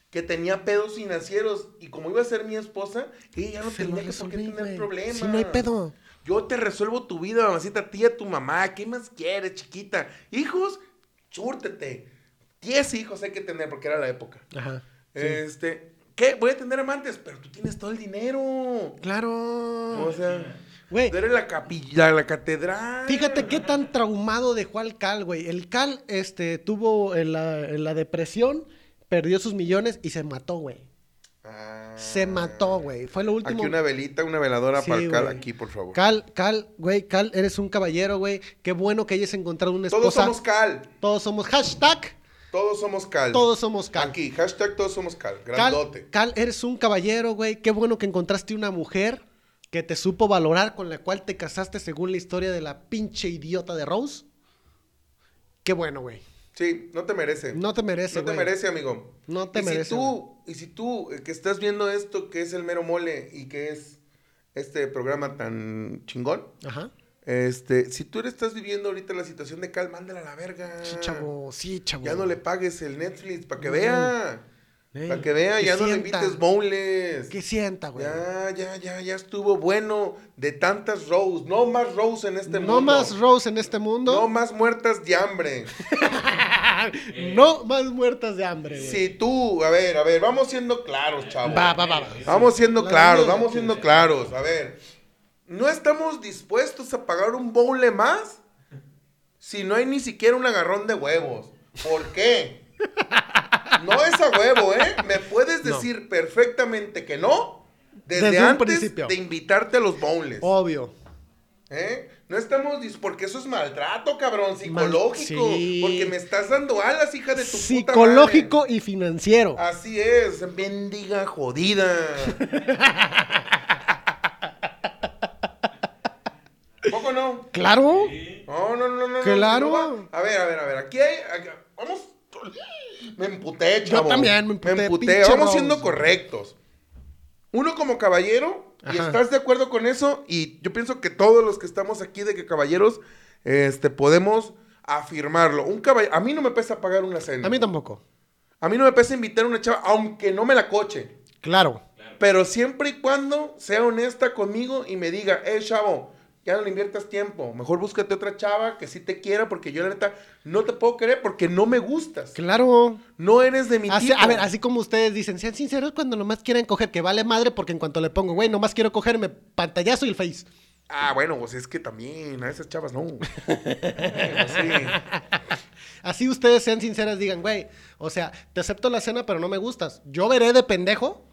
que tenía pedos financieros y como iba a ser mi esposa, ella ya no Se tenía que por qué tener problemas. Sí, no hay pedo. Yo te resuelvo tu vida, mamacita, a ti y a tu mamá. ¿Qué más quieres, chiquita? Hijos, chúrtete. Diez hijos hay que tener porque era la época. Ajá. Este, ¿qué? Voy a tener amantes, pero tú tienes todo el dinero. Claro. O sea, Güey. Era la capilla, la catedral. Fíjate qué tan traumado dejó al Cal, güey. El Cal este, tuvo en la, en la depresión, perdió sus millones y se mató, güey. Ah. Se mató, güey. Fue lo último. Aquí una velita, una veladora Sí, para Cal aquí, por favor. Cal, Cal, güey, Cal, eres un caballero, güey. Qué bueno que hayas encontrado una esposa. Todos somos Cal. Todos somos hashtag. Todos somos Cal. Todos somos Cal. Aquí, hashtag todos somos Cal. Cal, Grandote. Cal, eres un caballero, güey. Qué bueno que encontraste una mujer que te supo valorar, con la cual te casaste según la historia de la pinche idiota de Rose. Qué bueno, güey. Sí, no te merece. No te merece, No te merece, amigo. No te y merece, Si tú, y si tú, eh, que estás viendo esto, que es el mero mole y que es este programa tan chingón, Ajá. este, si tú estás viviendo ahorita la situación de Cal, mándala a la verga. Sí, chavo, sí, chavo. Ya no le pagues el Netflix para que Mm. vea. Ey, Para que vea, que ya no le invites bowls. Que sienta, güey. Ya, ya, ya, ya estuvo bueno de tantas Rose. No más Rose en este mundo. no más Rose en este No mundo. más muertas de hambre. No, más muertas de hambre, güey. Si tú, a ver, a ver, vamos siendo claros, chavos. Va, va, va. va. Vamos siendo La claros, vamos siendo claros. A ver, no estamos dispuestos a pagar un bowl más si no hay ni siquiera un agarrón de huevos. ¿Por qué? No es a huevo, ¿eh? Me puedes No. decir perfectamente que no desde, antes principio. de invitarte a los bowls. Obvio. ¿Eh? No estamos porque eso es maltrato, cabrón, psicológico. sí. Porque me estás dando alas, hija de tu puta Psicológico madre. y financiero. Así es, bendiga jodida. ¿Poco no? Claro. No, no, no, no. Claro. no. A ver, a ver, a ver. Aquí hay. aquí- vamos. Me emputé, chavo. también me emputé, pinche Vamos Rose. siendo correctos. Uno como caballero, y estás de acuerdo con eso, y yo pienso que todos los que estamos aquí de que caballeros, este, podemos afirmarlo. Un caballero, a mí no me pesa pagar una cena. A mí tampoco. A mí no me pesa invitar a una chava, aunque no me la coche. Claro. Pero siempre y cuando sea honesta conmigo y me diga, eh, chavo, ya no le inviertas tiempo. Mejor búscate otra chava que sí te quiera, porque yo la neta no te puedo querer porque no me gustas. Claro. No eres de mi Así- tipo. a ver, así como ustedes dicen, sean sinceros cuando nomás quieren coger, que vale madre porque en cuanto le pongo, güey, nomás quiero cogerme pantallazo y el face. Ah, bueno, pues es que también a esas chavas no. Sí. Así ustedes sean sinceras, digan, güey, o sea, te acepto la cena, pero no me gustas. Yo veré de pendejo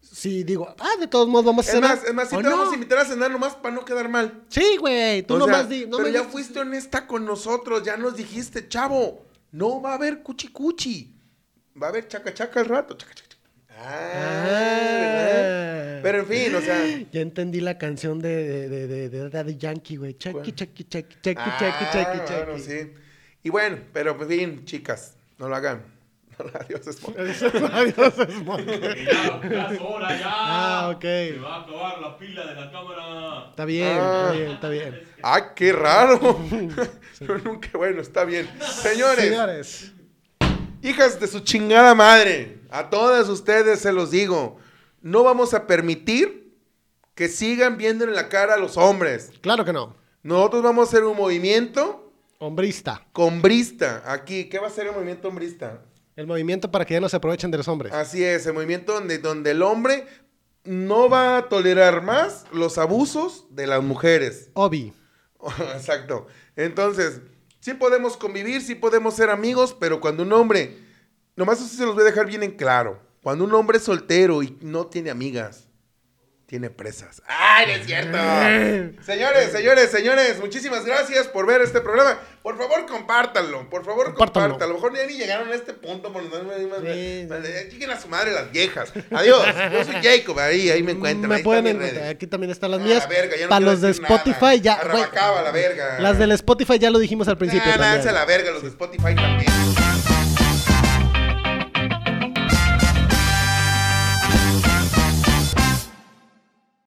si digo, ah, de todos modos vamos a Es cenar. más, es más, si te no. vamos a invitar a cenar nomás para no quedar mal. Sí, güey, tú O sea, nomás di, no pero me ya fuiste honesta con nosotros, ya nos dijiste, chavo, no va a haber cuchi cuchi. Va a haber chaca chaca al rato. Chaca, chaca. Ah. Ah. Pero en fin, o sea. Ya entendí la canción de, de, de, de Daddy Yankee, güey. Chucky, ¿Cuál? chucky, chucky, chucky, ah, chucky, chucky, chucky. bueno, sí. Y bueno, pero pues bien, chicas, no lo hagan. Adiós, mo- Adiós, Smoke. Ya, ya es hora, ya. Ah, ok. Se va a acabar la pila de la cámara. Está bien, Ah. está bien, está bien. ¡Ay, qué raro! Yo nunca, bueno, está bien. Señores, Señores, hijas de su chingada madre, a todas ustedes se los digo, no vamos a permitir que sigan viendo en la cara a los hombres. claro que no. Nosotros vamos a hacer un movimiento Hombrista. hombrista aquí. ¿Qué va a ser el movimiento hombrista? El movimiento para que ya no se aprovechen de los hombres. Así es, el movimiento donde, donde el hombre no va a tolerar más los abusos de las mujeres. Obi. Exacto. Entonces, sí podemos convivir, sí podemos ser amigos, pero cuando un hombre, nomás eso se los voy a dejar bien en claro, cuando un hombre es soltero y no tiene amigas, tiene presas. ¡Ay, no es cierto! señores, señores, señores, muchísimas gracias por ver este programa. Por favor, compártanlo. Por favor, Compártanlo. A lo mejor ya ni llegaron a este punto. Por Sí, Lleguen a su madre las viejas. Adiós. Yo soy Jacob. Ahí, ahí me encuentran. Me ahí pueden encontrar. Aquí también están las mías. la verga, ya no para los de Spotify nada. ya. Arrabacaba, la verga. Las del Spotify ya lo dijimos al principio. Ah, también. la verga, los de Spotify también.